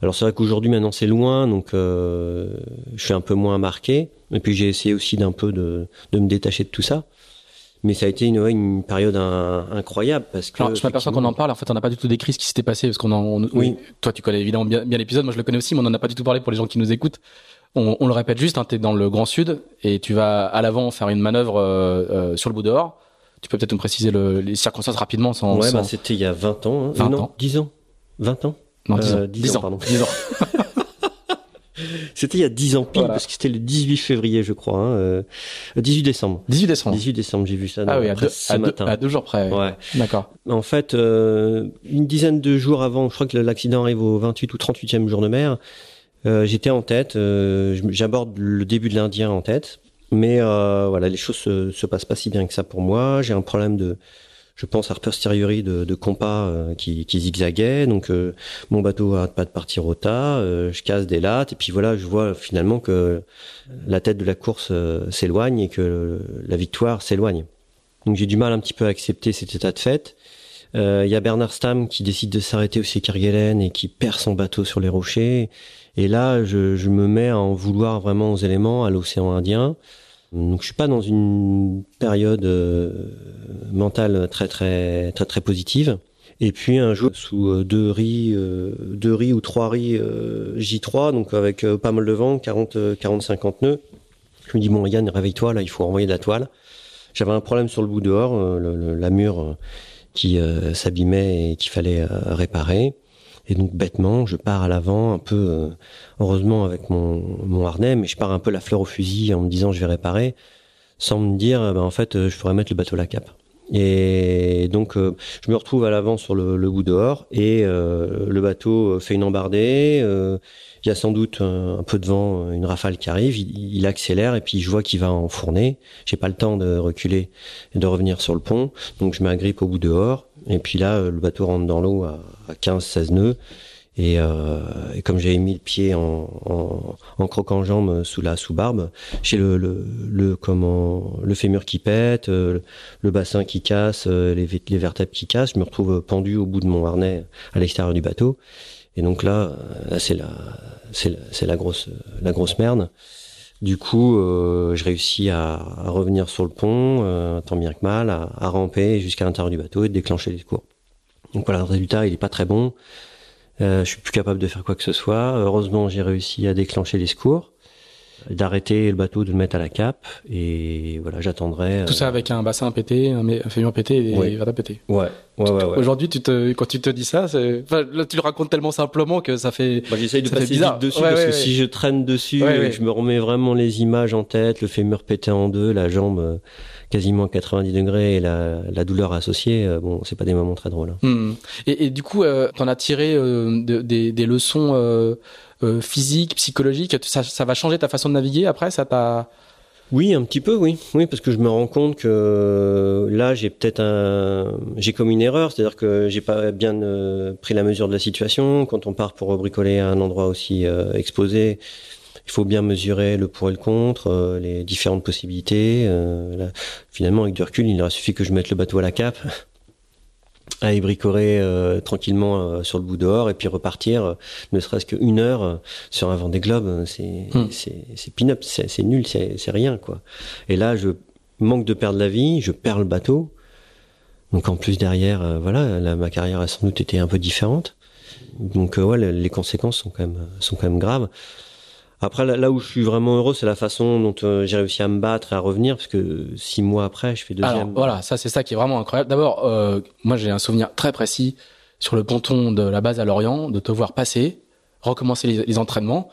Alors c'est vrai qu'aujourd'hui, maintenant, c'est loin, donc je suis un peu moins marqué. Et puis j'ai essayé aussi d'un peu de me détacher de tout ça mais ça a été une, une période incroyable parce que. Alors, je m'aperçois qu'on en parle. En fait, on n'a pas du tout décrit ce qui s'était passé parce qu'on en. oui. Toi, tu connais évidemment bien, bien l'épisode. Moi, je le connais aussi, mais on n'en a pas du tout parlé pour les gens qui nous écoutent. On, on le répète juste. Hein, tu es dans le Grand Sud et tu vas à l'avant faire une manœuvre euh, euh, sur le bout dehors. Tu peux peut-être nous préciser le, les circonstances rapidement sans. Ouais, sans... Bah, c'était il y a 20 ans. Hein. 20 non, ans. 10 ans. 20 ans. Non, 10 ans. Euh, 10, 10 ans, ans, pardon. 10 ans. C'était il y a 10 ans pile, voilà. parce que c'était le 18 février, je crois. Hein, euh, 18 décembre. 18 décembre. 18 décembre, j'ai vu ça. Ah oui, à deux, ce à, matin. Deux, à deux jours près. Ouais. D'accord. En fait, euh, une dizaine de jours avant, je crois que l'accident arrive au 28 ou 38e jour de mer, euh, j'étais en tête, euh, j'aborde le début de l'Indien en tête, mais euh, voilà, les choses se, se passent pas si bien que ça pour moi. J'ai un problème de je pense à posteriori de, de compas euh, qui, qui zigzaguait. Donc euh, mon bateau arrête pas de partir au tas, euh, je casse des lattes et puis voilà, je vois finalement que la tête de la course euh, s'éloigne et que la victoire s'éloigne. Donc j'ai du mal un petit peu à accepter cet état de fait. Euh, Il y a Bernard Stam qui décide de s'arrêter au Kerguelen et qui perd son bateau sur les rochers. Et là, je, je me mets à en vouloir vraiment aux éléments, à l'océan Indien. Donc je suis pas dans une période euh, mentale très très très très positive. Et puis un jour sous euh, deux riz, euh, deux riz ou trois riz J3, donc avec pas mal de vent, 40 40 50 nœuds. Je me dis bon Yann réveille-toi là, il faut envoyer de la toile. J'avais un problème sur le bout dehors, le, la mur qui s'abîmait et qu'il fallait réparer. Et donc bêtement, je pars à l'avant un peu, euh, heureusement avec mon, mon, harnais, mais je pars un peu la fleur au fusil en me disant je vais réparer, sans me dire ben, en fait euh, je pourrais mettre le bateau à la cape. Et donc euh, je me retrouve à l'avant sur le, le, bout dehors et le bateau fait une embardée. il y a sans doute un, peu de vent, une rafale qui arrive. Il, accélère et puis je vois qu'il va enfourner. J'ai pas le temps de reculer et de revenir sur le pont, donc je m'agrippe au bout dehors et puis là, euh, le bateau rentre dans l'eau à, 15-16 nœuds. Et, euh, et, comme j'avais mis le pied en, en, en croquant jambe sous la sous-barbe, j'ai le, le, le, comment, le fémur qui pète, euh, le bassin qui casse, euh, les, vertèbres qui cassent. Je me retrouve pendu au bout de mon harnais à l'extérieur du bateau. Et donc là, là c'est la, la, la, grosse, la grosse merde. Du coup, euh, je réussis à, revenir sur le pont, euh, tant bien que mal, à, à ramper jusqu'à l'intérieur du bateau et de déclencher les secours. Donc voilà, le résultat, il est pas très bon. Euh, je suis plus capable de faire quoi que ce soit. Heureusement, j'ai réussi à déclencher les secours d'arrêter le bateau, de le mettre à la cape, et voilà, j'attendrai. Tout ça euh, avec un bassin pété, un, un fémur pété et ouais. pétés. Ouais, ouais, ouais. ouais. Aujourd'hui, tu te, quand tu te dis ça, enfin, là, tu le racontes tellement simplement que ça fait. Bah, J'essaye de passer vite dessus ouais, parce ouais, que si je traîne dessus, je me remets vraiment les images en tête, le fémur pété en deux, la jambe euh, quasiment 90 degrés et la, la douleur associée, euh, bon, c'est pas des moments très drôles. Hein. Mmh. Et, et, du coup, euh, t'en as tiré euh, de, des, des leçons euh, euh, physique, psychologique ça, va changer ta façon de naviguer après Ça t'a oui, un petit peu, oui, oui, parce que je me rends compte que là, j'ai peut-être un, j'ai commis une erreur, c'est-à-dire que j'ai pas bien euh, pris la mesure de la situation. Quand on part pour bricoler à un endroit aussi euh, exposé, il faut bien mesurer le pour et le contre, euh, les différentes possibilités. Finalement, avec du recul, il aurait suffi que je mette le bateau à la cape à y bricoler euh, tranquillement euh, sur le bout dehors et puis repartir euh, ne serait-ce qu'une heure sur un vent des globes c'est Hmm. c'est pin-up c'est nul c'est rien quoi. Et là je manque de perdre la vie je perds le bateau. Donc en plus derrière voilà ma carrière a sans doute été un peu différente. Donc ouais les, les conséquences sont quand même sont quand même graves après, là, là, où je suis vraiment heureux, c'est la façon dont euh, j'ai réussi à me battre et à revenir, parce que six mois après, je fais deuxième. Alors, voilà, ça, c'est ça qui est vraiment incroyable. D'abord, euh, moi, j'ai un souvenir très précis sur le ponton de la base à Lorient, de te voir passer, recommencer les, les entraînements.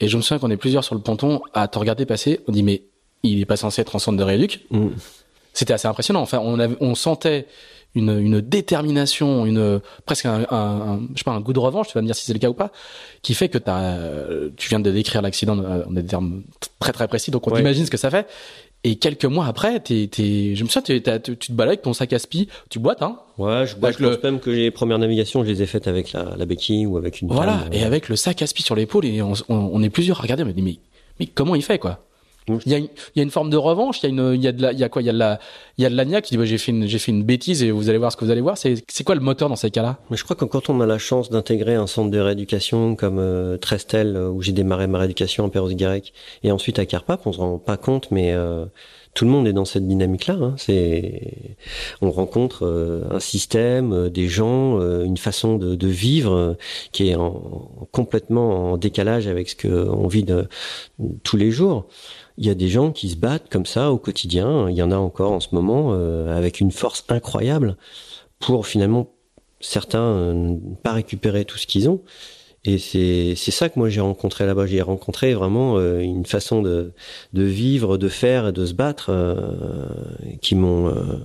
Et je me souviens qu'on est plusieurs sur le ponton à te regarder passer. On dit, mais il est pas censé être en centre de rééduc. Mm. C'était assez impressionnant. Enfin, on, avait, on sentait une, une détermination, une presque un, un, un, je sais pas un goût de revanche, tu vas me dire si c'est le cas ou pas, qui fait que as, tu viens de décrire l'accident en des termes très très précis, donc on Ouais. imagine ce que ça fait. Et quelques mois après, t'es, t'es, je me souviens, t'es- tu te balades avec ton sac à spi, tu boites, hein. Ouais, je, Avec je pense le- même que les premières navigations, je les ai faites avec la, la béquille ou avec une Voilà. canne, Et euh, avec le sac à spi sur l'épaule, et on, on, on est plusieurs à regarder, on me dit, mais, mais comment il fait, quoi? Il y, a une, il y a une forme de revanche, il y a une, il y a de la, il y a quoi, il y a de la, il y a de l'agnac qui dit, bah, j'ai fait une, j'ai fait une bêtise et vous allez voir ce que vous allez voir. C'est, c'est quoi le moteur dans ces cas-là? Mais je crois que quand on a la chance d'intégrer un centre de rééducation comme euh, Trestel, euh, où j'ai démarré ma rééducation en Perros-Guirec, et ensuite à Carpap, on se rend pas compte, mais euh, tout le monde est dans cette dynamique-là. Hein. C'est, on rencontre euh, un système, euh, des gens, euh, une façon de, de vivre qui est en, complètement en décalage avec ce qu'on vit de, tous les jours. Il y a des gens qui se battent comme ça au quotidien. Il y en a encore en ce moment euh, avec une force incroyable pour finalement certains euh, pas récupérer tout ce qu'ils ont. Et c'est c'est ça que moi j'ai rencontré là-bas. J'ai rencontré vraiment euh, une façon de de vivre, de faire et de se battre euh, qui m'ont euh,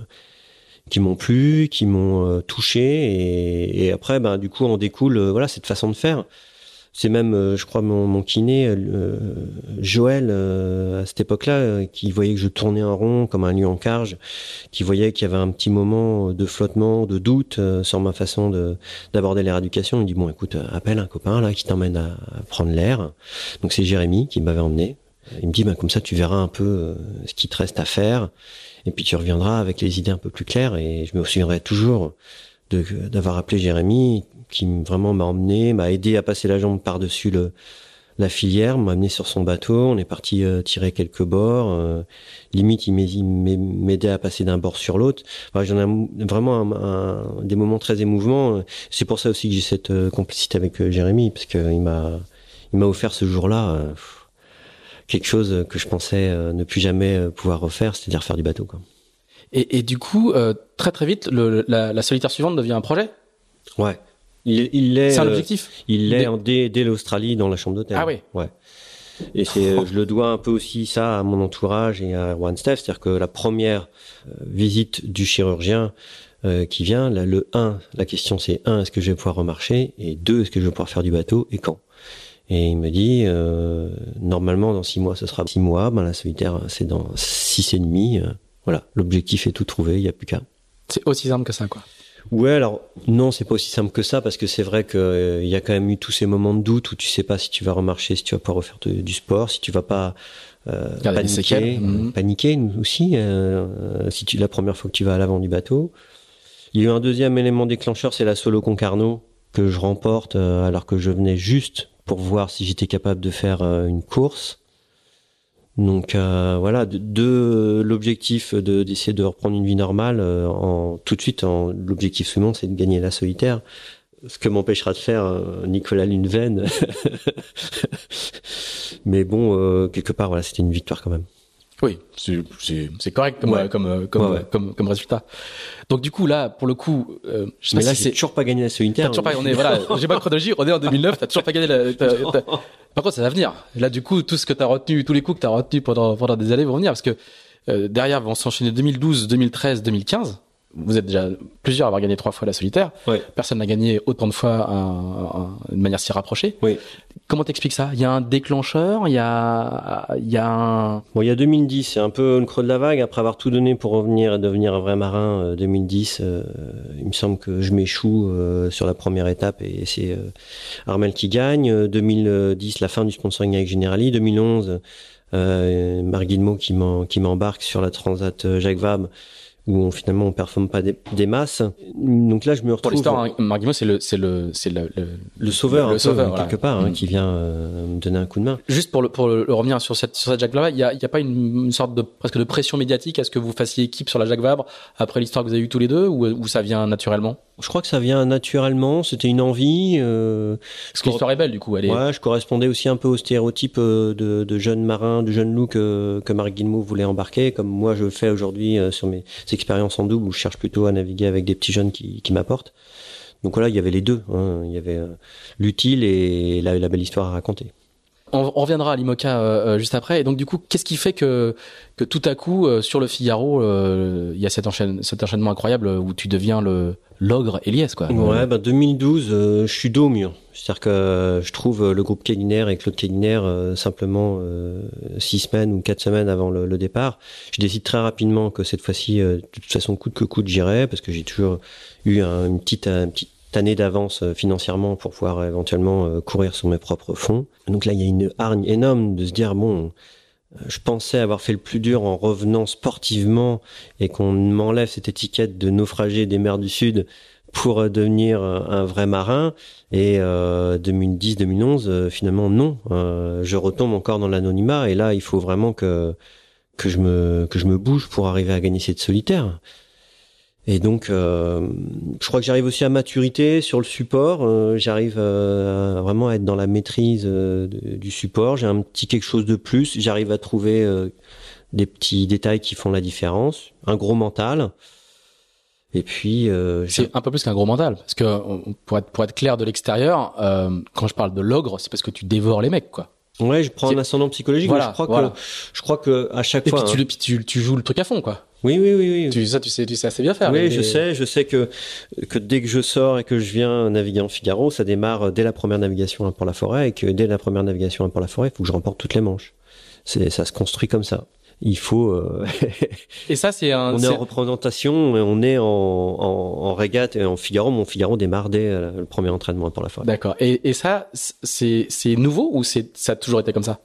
qui m'ont plu, qui m'ont touché. Et, et après, ben du coup, en découle voilà cette façon de faire. C'est même, euh, je crois, mon, mon kiné, euh, Joël, euh, à cette époque-là, qui voyait que je tournais en rond comme un lion en carge, qui voyait qu'il y avait un petit moment de flottement, de doute euh, sur ma façon de d'aborder la rééducation. Il dit bon, écoute, appelle un copain là qui t'emmène à, à prendre l'air. Donc c'est Jérémy qui m'avait emmené. Il me dit ben comme ça tu verras un peu ce qui te reste à faire et puis tu reviendras avec les idées un peu plus claires. Et je me souviendrai toujours d'avoir appelé Jérémy, qui vraiment m'a emmené, m'a aidé à passer la jambe par-dessus le la filière, m'a amené sur son bateau. On est parti euh, tirer quelques bords. Euh, limite, il m'aidait à passer d'un bord sur l'autre. J'en ai vraiment un, des moments très émouvants. C'est pour ça aussi que j'ai cette euh, complicité avec Jérémy, parce qu'il m'a il m'a offert ce jour-là quelque chose que je pensais ne plus jamais pouvoir refaire, c'est-à-dire faire du bateau. Quoi. Et, et du coup, très très vite, le, la, la solitaire suivante devient un projet? Ouais. Il, il est. C'est un objectif. Euh, il l'est dès, dès l'Australie dans la chambre d'hôtel. Ah oui. Ouais. Et c'est, euh, je le dois un peu aussi ça à mon entourage et à One Steph, c'est-à-dire que la première euh, visite du chirurgien qui vient, là, le 1, la question c'est 1, est-ce que je vais pouvoir remarcher? Et 2, est-ce que je vais pouvoir faire du bateau? Et quand? Et il me dit, euh, normalement dans 6 mois, ce sera 6 mois, ben la solitaire c'est dans 6 et demi. voilà, l'objectif est tout trouvé, il n'y a plus qu'à. C'est aussi simple que ça, quoi. Ouais, alors non, c'est pas aussi simple que ça parce que c'est vrai qu'il euh, y a quand même eu tous ces moments de doute où tu sais pas si tu vas remarcher, si tu vas pouvoir refaire du sport, si tu vas pas euh, paniquer, mhm. paniquer aussi. Euh, si tu la première fois que tu vas à l'avant du bateau. Il y a eu un deuxième élément déclencheur, c'est la solo Concarneau que je remporte alors que je venais juste pour voir si j'étais capable de faire une course. Donc euh, voilà, de, l'objectif de d'essayer de reprendre une vie normale euh, en tout de suite. L'objectif suivant, c'est de gagner la solitaire. Ce que m'empêchera de faire euh, Nicolas Luneven. Mais bon, quelque part, voilà, c'était une victoire quand même. Oui, c'est correct comme, comme, comme, comme, comme, résultat. Donc du coup là, pour le coup, euh, je sais Mais là, c'est toujours pas gagné la solitaire. toujours pas, on est voilà, j'ai pas de chronologie, on est en 2009, t'as toujours pas gagné la. Par contre, ça va venir. Là, du coup, tout ce que t'as retenu, tous les coups que t'as retenus pendant pendant des années vont venir parce que euh, derrière vont s'enchaîner 2012, 2013, 2015 vous êtes déjà plusieurs à avoir gagné trois fois la solitaire. Personne n'a gagné autant de fois de manière si rapprochée. Oui. Comment t'expliques ça? Il y a un déclencheur, il y a, il y a un. Bon, il y a 2010, c'est un peu le creux de la vague. Après avoir tout donné pour revenir et devenir un vrai marin, 2010, euh, euh, il me semble que je m'échoue euh, sur la première étape et c'est Armel qui gagne. 2010, la fin du sponsoring avec Generali. 2011, euh, Marc qui m'embarque sur la Transat Jacques Vabre où on, finalement on performe pas des, masses. Donc là, je me retrouve. Pour l'histoire, hein, Marc c'est le, c'est le, c'est le, le, sauveur, le, sauveur quelque part, hein, mm. qui vient euh, me donner un coup de main. Juste pour le, pour le, revenir sur cette, sur cette Jacques Vabre, il y a, y a pas une, une, sorte de presque de pression médiatique à ce que vous fassiez équipe sur la Jacques Vabre après l'histoire que vous avez eue tous les deux, ou, ou ça vient naturellement? Je crois que ça vient naturellement. C'était une envie. Euh, Parce que l'histoire est belle, du coup. Elle est... Ouais, je correspondais aussi un peu au stéréotype euh, de, de jeunes marins, de jeunes loups que, que Marc Guillemot voulait embarquer, comme moi je le fais aujourd'hui euh, sur mes expériences en double, où je cherche plutôt à naviguer avec des petits jeunes qui, m'apportent. Donc voilà, il y avait les deux. Hein. Il y avait euh, l'utile et la belle histoire à raconter on, reviendra à l'IMOCA euh, euh, juste après. Et donc du coup, qu'est-ce qui fait que tout à coup euh, sur le Figaro, il y a cet, enchaînement incroyable où tu deviens le l'ogre Elias quoi. Ouais, ben 2012, je suis dos au mur. C'est-à-dire que je trouve le groupe Kélinaire et Claude Kélinaire simplement six semaines ou quatre semaines avant le, départ. Je décide très rapidement que cette fois-ci, de toute façon, coûte que coûte, j'irai parce que j'ai toujours eu un, une petite, un année d'avance euh, financièrement pour pouvoir euh, éventuellement euh, courir sur mes propres fonds. Donc là, il y a une hargne énorme de se dire bon, je pensais avoir fait le plus dur en revenant sportivement et qu'on m'enlève cette étiquette de naufragé des mers du Sud pour devenir un vrai marin. Et 2010-2011, finalement, non. je retombe encore dans l'anonymat. Et là, il faut vraiment que que je me que je me bouge pour arriver à gagner cette solitaire. Et donc, euh, je crois que j'arrive aussi à maturité sur le support. Euh, j'arrive euh, vraiment à être dans la maîtrise du support. J'ai un petit quelque chose de plus. J'arrive à trouver des petits détails qui font la différence. Un gros mental. Et puis, c'est un peu plus qu'un gros mental, parce que pour être pour être clair de l'extérieur, quand je parle de l'ogre, c'est parce que tu dévores les mecs, quoi. Ouais, je prends un ascendant psychologique. Voilà, je crois que je crois que à chaque fois. Et puis, tu, tu, tu joues le truc à fond, quoi. Oui, oui, oui, oui. Tu, ça, tu sais, tu sais assez bien faire. Oui, je sais, je sais que, que dès que je sors et que je viens naviguer en Figaro, ça démarre dès la première navigation pour la forêt et que dès la première navigation pour la forêt, il faut que je remporte toutes les manches. C'est, ça se construit comme ça. Il faut. Euh... et ça, c'est un. On est, en représentation, on est en, en, en, régate et en Figaro. Mon Figaro démarre dès euh, le premier entraînement pour la forêt. D'accord. Et, et ça, c'est, c'est nouveau ou c'est, ça a toujours été comme ça?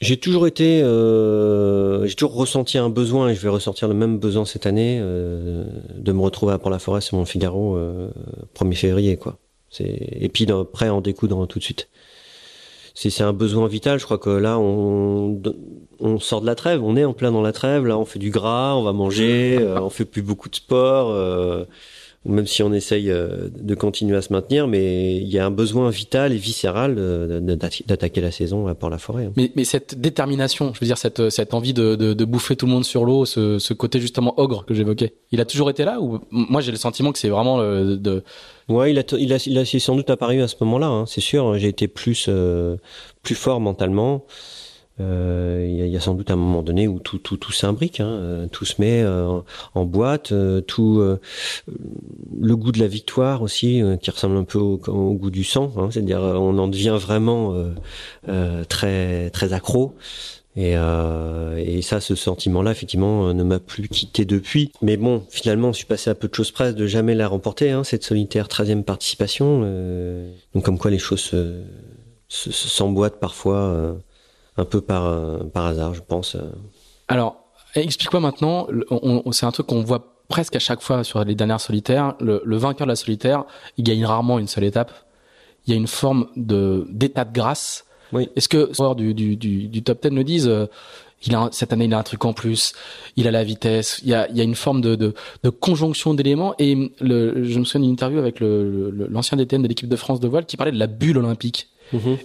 J'ai toujours été euh, j'ai toujours ressenti un besoin et je vais ressentir le même besoin cette année euh, de me retrouver à Port-la-Forêt sur mon Figaro 1er février quoi. Et puis à en découdre tout de suite. C'est un besoin vital. Je crois que là on on sort de la trêve, on est en plein dans la trêve. Là on fait du gras, on va manger, on fait plus beaucoup de sport même si on essaye euh, de continuer à se maintenir, mais il y a un besoin vital et viscéral d'attaquer la saison à Port-la-Forêt. Hein. Mais, mais, cette détermination, je veux dire cette, cette envie de, de, de bouffer tout le monde sur l'eau, ce, ce, côté justement ogre que j'évoquais, il a toujours été là ou moi j'ai le sentiment que c'est vraiment le, de Ouais, il a, il a, il a, sans doute apparu à ce moment-là. Hein, c'est sûr. J'ai été plus, euh, plus fort mentalement. Euh, il y, a sans doute un moment donné où tout, tout, tout s'imbrique, hein, euh, tout se met euh, en boîte, tout le goût de la victoire aussi, qui ressemble un peu au, goût du sang, hein, c'est-à-dire on en devient vraiment très très accro. Et, et ça, ce sentiment-là, effectivement, ne m'a plus quitté depuis. Mais bon, finalement, je suis passé à peu de choses près de jamais la remporter, hein, cette solitaire 13e participation. donc comme quoi les choses s'emboîtent parfois un peu par, euh, par hasard, je pense. Euh. Alors, explique-moi maintenant, c'est un truc qu'on voit presque à chaque fois sur les dernières solitaires. Le, vainqueur de la solitaire, il gagne rarement une seule étape. Il y a une forme de d'état de grâce. Oui. Est-ce que les du, du, du, du, top 10 le disent euh, il a, cette année, il a un truc en plus. Il a la vitesse. Il y a, il y a une forme de, de, de conjonction d'éléments. Et le, je me souviens d'une interview avec l'ancien le, DTN de l'équipe de France de voile qui parlait de la bulle olympique.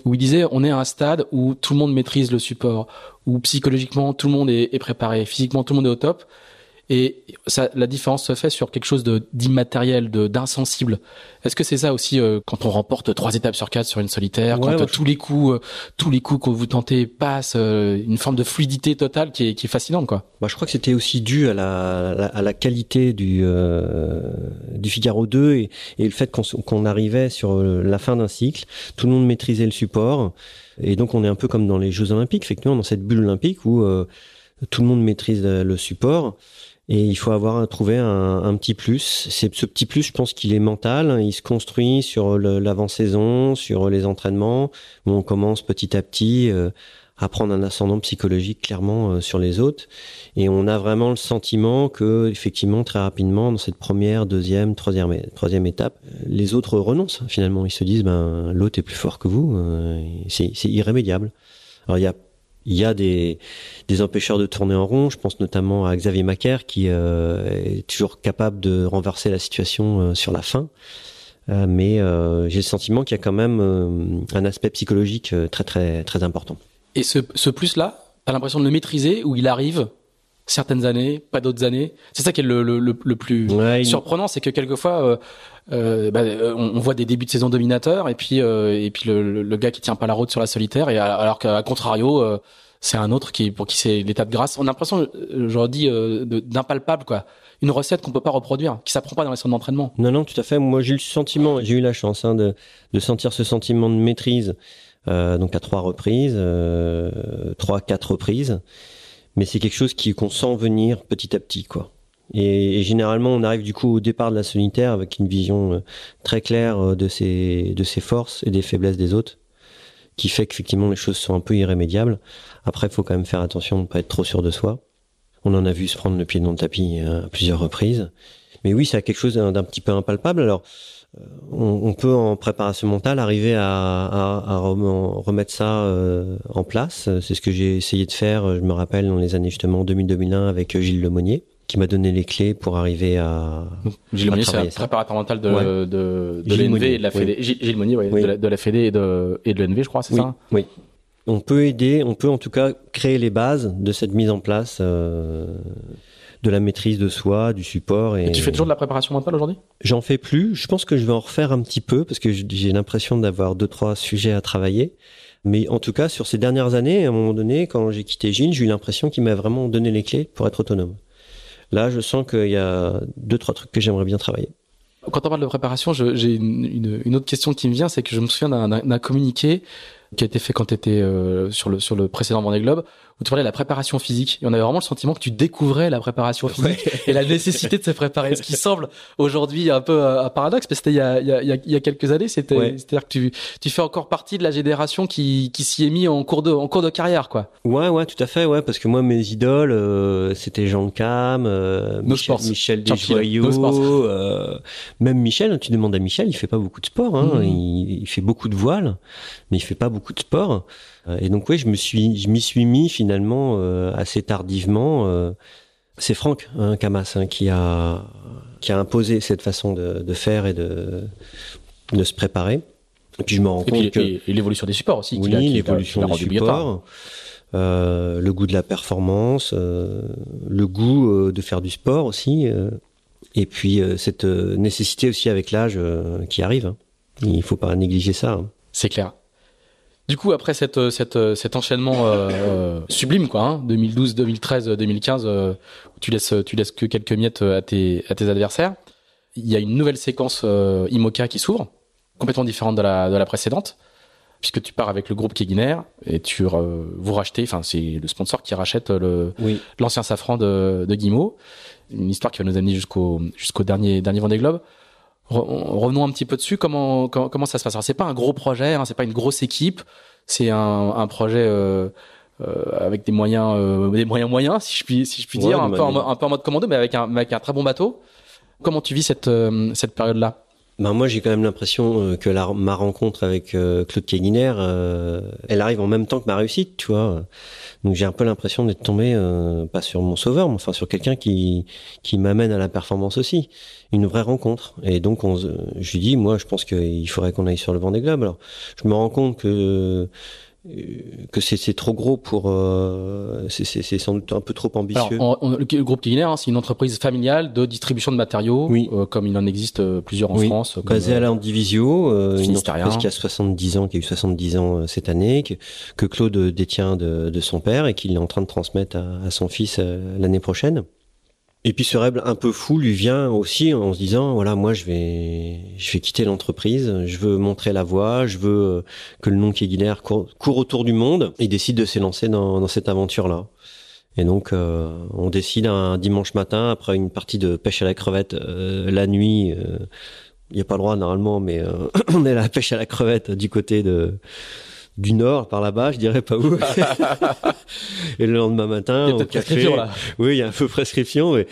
Où il disait on est à un stade où tout le monde maîtrise le support, où psychologiquement tout le monde est préparé, physiquement tout le monde est au top, et ça, la différence se fait sur quelque chose d'immatériel, d'insensible. Est-ce que c'est ça aussi euh, quand on remporte trois étapes sur quatre sur une solitaire, quand tous les coups, euh, tous les coups que vous tentez passent, euh, une forme de fluidité totale qui est, qui est fascinante, quoi. Bah, je crois que c'était aussi dû à la, à la qualité du du Figaro 2 et, et le fait qu'on qu'on arrivait sur la fin d'un cycle, tout le monde maîtrisait le support et donc on est un peu comme dans les Jeux Olympiques, effectivement dans cette bulle olympique où tout le monde maîtrise le support et il faut avoir trouvé un, un petit plus. C'est ce petit plus, je pense qu'il est mental. Il se construit sur l'avant-saison, sur les entraînements. Où on commence petit à petit euh, à prendre un ascendant psychologique clairement euh, sur les autres. Et on a vraiment le sentiment que, effectivement, très rapidement, dans cette première, deuxième, troisième, troisième étape, les autres renoncent. Finalement, ils se disent, ben l'autre est plus fort que vous. Euh, c'est irrémédiable. Alors il y a il y a des, des empêcheurs de tourner en rond. Je pense notamment à Xavier Macaire qui euh, est toujours capable de renverser la situation euh, sur la fin. Euh, mais j'ai le sentiment qu'il y a quand même un aspect psychologique très très très important. Et ce, ce plus-là, t'as l'impression de le maîtriser ou il arrive certaines années, pas d'autres années. C'est ça qui est le, le, le, plus surprenant, c'est que quelquefois euh, bah, on, voit des débuts de saison dominateurs et puis et puis le, le, gars qui tient pas la route sur la solitaire et alors qu'à contrario c'est un autre qui pour qui c'est l'état de grâce. On a l'impression, euh, je dis, euh, d'impalpable quoi. Une recette qu'on peut pas reproduire, qui s'apprend pas dans les centres d'entraînement. Non, non, tout à fait. Moi, j'ai eu le sentiment, j'ai eu la chance hein, de, de sentir ce sentiment de maîtrise, euh, donc à trois reprises, euh, trois, quatre reprises. Mais c'est quelque chose qui qu'on sent venir petit à petit, quoi. Et, et, généralement, on arrive du coup au départ de la solitaire avec une vision euh, très claire de ses de ses forces et des faiblesses des autres qui fait qu'effectivement les choses sont un peu irrémédiables. Après, il faut quand même faire attention de ne pas être trop sûr de soi. On en a vu se prendre le pied dans le tapis euh, à plusieurs reprises. Mais oui, c'est quelque chose d'un petit peu impalpable. Alors, euh, on, peut en préparation mentale arriver à, à, à remettre ça euh, en place. C'est ce que j'ai essayé de faire, je me rappelle, dans les années justement 2000-2001 avec Gilles Lemonnier qui m'a donné les clés pour arriver à. Gilles Monnier, c'est un préparateur mental de, de, de l'ENV et de la Fédé. Gilles Monnier, oui. de, la, de la Fédé et de, et de l'ENV, je crois, c'est ça Oui. On peut aider, on peut en tout cas créer les bases de cette mise en place euh, de la maîtrise de soi, du support. Et, et tu fais toujours de la préparation mentale aujourd'hui? J'en fais plus. Je pense que je vais en refaire un petit peu parce que j'ai l'impression d'avoir deux trois sujets à travailler. Mais en tout cas, sur ces dernières années, à un moment donné, quand j'ai quitté Gilles, j'ai eu l'impression qu'il m'a vraiment donné les clés pour être autonome. Là, je sens qu'il y a deux, trois trucs que j'aimerais bien travailler. Quand on parle de préparation, j'ai une, une, autre question qui me vient, c'est que je me souviens d'un communiqué qui a été fait quand tu étais euh, sur le sur le précédent Vendée Globe où tu parlais de la préparation physique et on avait vraiment le sentiment que tu découvrais la préparation physique et la nécessité de se préparer ce qui semble aujourd'hui un peu un paradoxe parce que c'était il y a il y a, il y a quelques années c'était c'est-à-dire que tu tu fais encore partie de la génération qui qui s'y est mis en cours de en cours de carrière quoi. Ouais ouais tout à fait ouais parce que moi mes idoles euh, c'était Jean Cam euh, Michel, Michel Desjoyaux euh, même Michel tu demandes à Michel il fait pas beaucoup de sport hein, mmh. il, il fait beaucoup de voile mais il fait pas beaucoup de sport. Euh, et donc oui, je me suis, je m'y suis mis finalement euh, assez tardivement. Euh, c'est Franck hein, Camas hein, qui a qui a imposé cette façon de, de, faire et de de se préparer. Et puis je me rends compte que et l'évolution des supports aussi. Oui, l'évolution des supports. Euh, le goût de la performance, euh, le goût de faire du sport aussi, euh, et puis cette nécessité aussi avec l'âge qui arrive. Hein. Il faut pas négliger ça. Hein. C'est clair. Du coup, après cette, euh, cette, euh, cet enchaînement euh, euh, sublime, quoi, hein, 2012, 2013, 2015, euh, où tu laisses, tu laisses que quelques miettes à tes, à tes adversaires, il y a une nouvelle séquence euh, IMOCA qui s'ouvre, complètement différente de la, de la précédente, puisque tu pars avec le groupe Keguiner et tu vous rachetez, enfin c'est le sponsor qui rachète le l'ancien safran de, de Guimau, une histoire qui va nous amener jusqu'au jusqu'au dernier dernier Vendée Globe revenons un petit peu dessus. Comment comment, comment ça se passe? Alors c'est pas un gros projet, hein, c'est pas une grosse équipe, c'est un, un projet euh, euh, avec des moyens euh, des moyens moyens si je puis si je puis dire, un peu, en, un peu en mode commando, mais avec un avec un très bon bateau. Comment tu vis cette euh, cette période là ben moi j'ai quand même l'impression euh, que la, ma rencontre avec euh, Claude Keguiner, euh, elle arrive en même temps que ma réussite, tu vois. Donc j'ai un peu l'impression d'être tombé pas sur mon sauveur, mais enfin sur quelqu'un qui qui m'amène à la performance aussi, une vraie rencontre. Et donc on, je lui dis, moi je pense qu'il faudrait qu'on aille sur le vent des globes. Alors je me rends compte que que c'est trop gros pour euh, c'est sans doute un peu trop ambitieux. Alors, on, le groupe Guiliner, hein, c'est une entreprise familiale de distribution de matériaux, oui. euh, comme il en existe euh, plusieurs en France. Basée à la Divisio, euh, une entreprise qui a 70 ans, qui a eu 70 ans cette année, que, que Claude détient de, de, son père et qu'il est en train de transmettre à, à son fils l'année prochaine. Et puis ce rêve un peu fou lui vient aussi en se disant voilà moi je vais je vais quitter l'entreprise, je veux montrer la voie, je veux que le nom Keguiner court, autour du monde. Il décide de s'élancer dans, dans cette aventure là. Et donc euh, on décide un dimanche matin après une partie de pêche à la crevette euh, la nuit. Euh, il n'y a pas le droit normalement, mais euh, on est à la pêche à la crevette du côté de du nord par là-bas, je dirais pas où. et le lendemain matin, il y a café, là. oui, il y a un peu prescription, mais,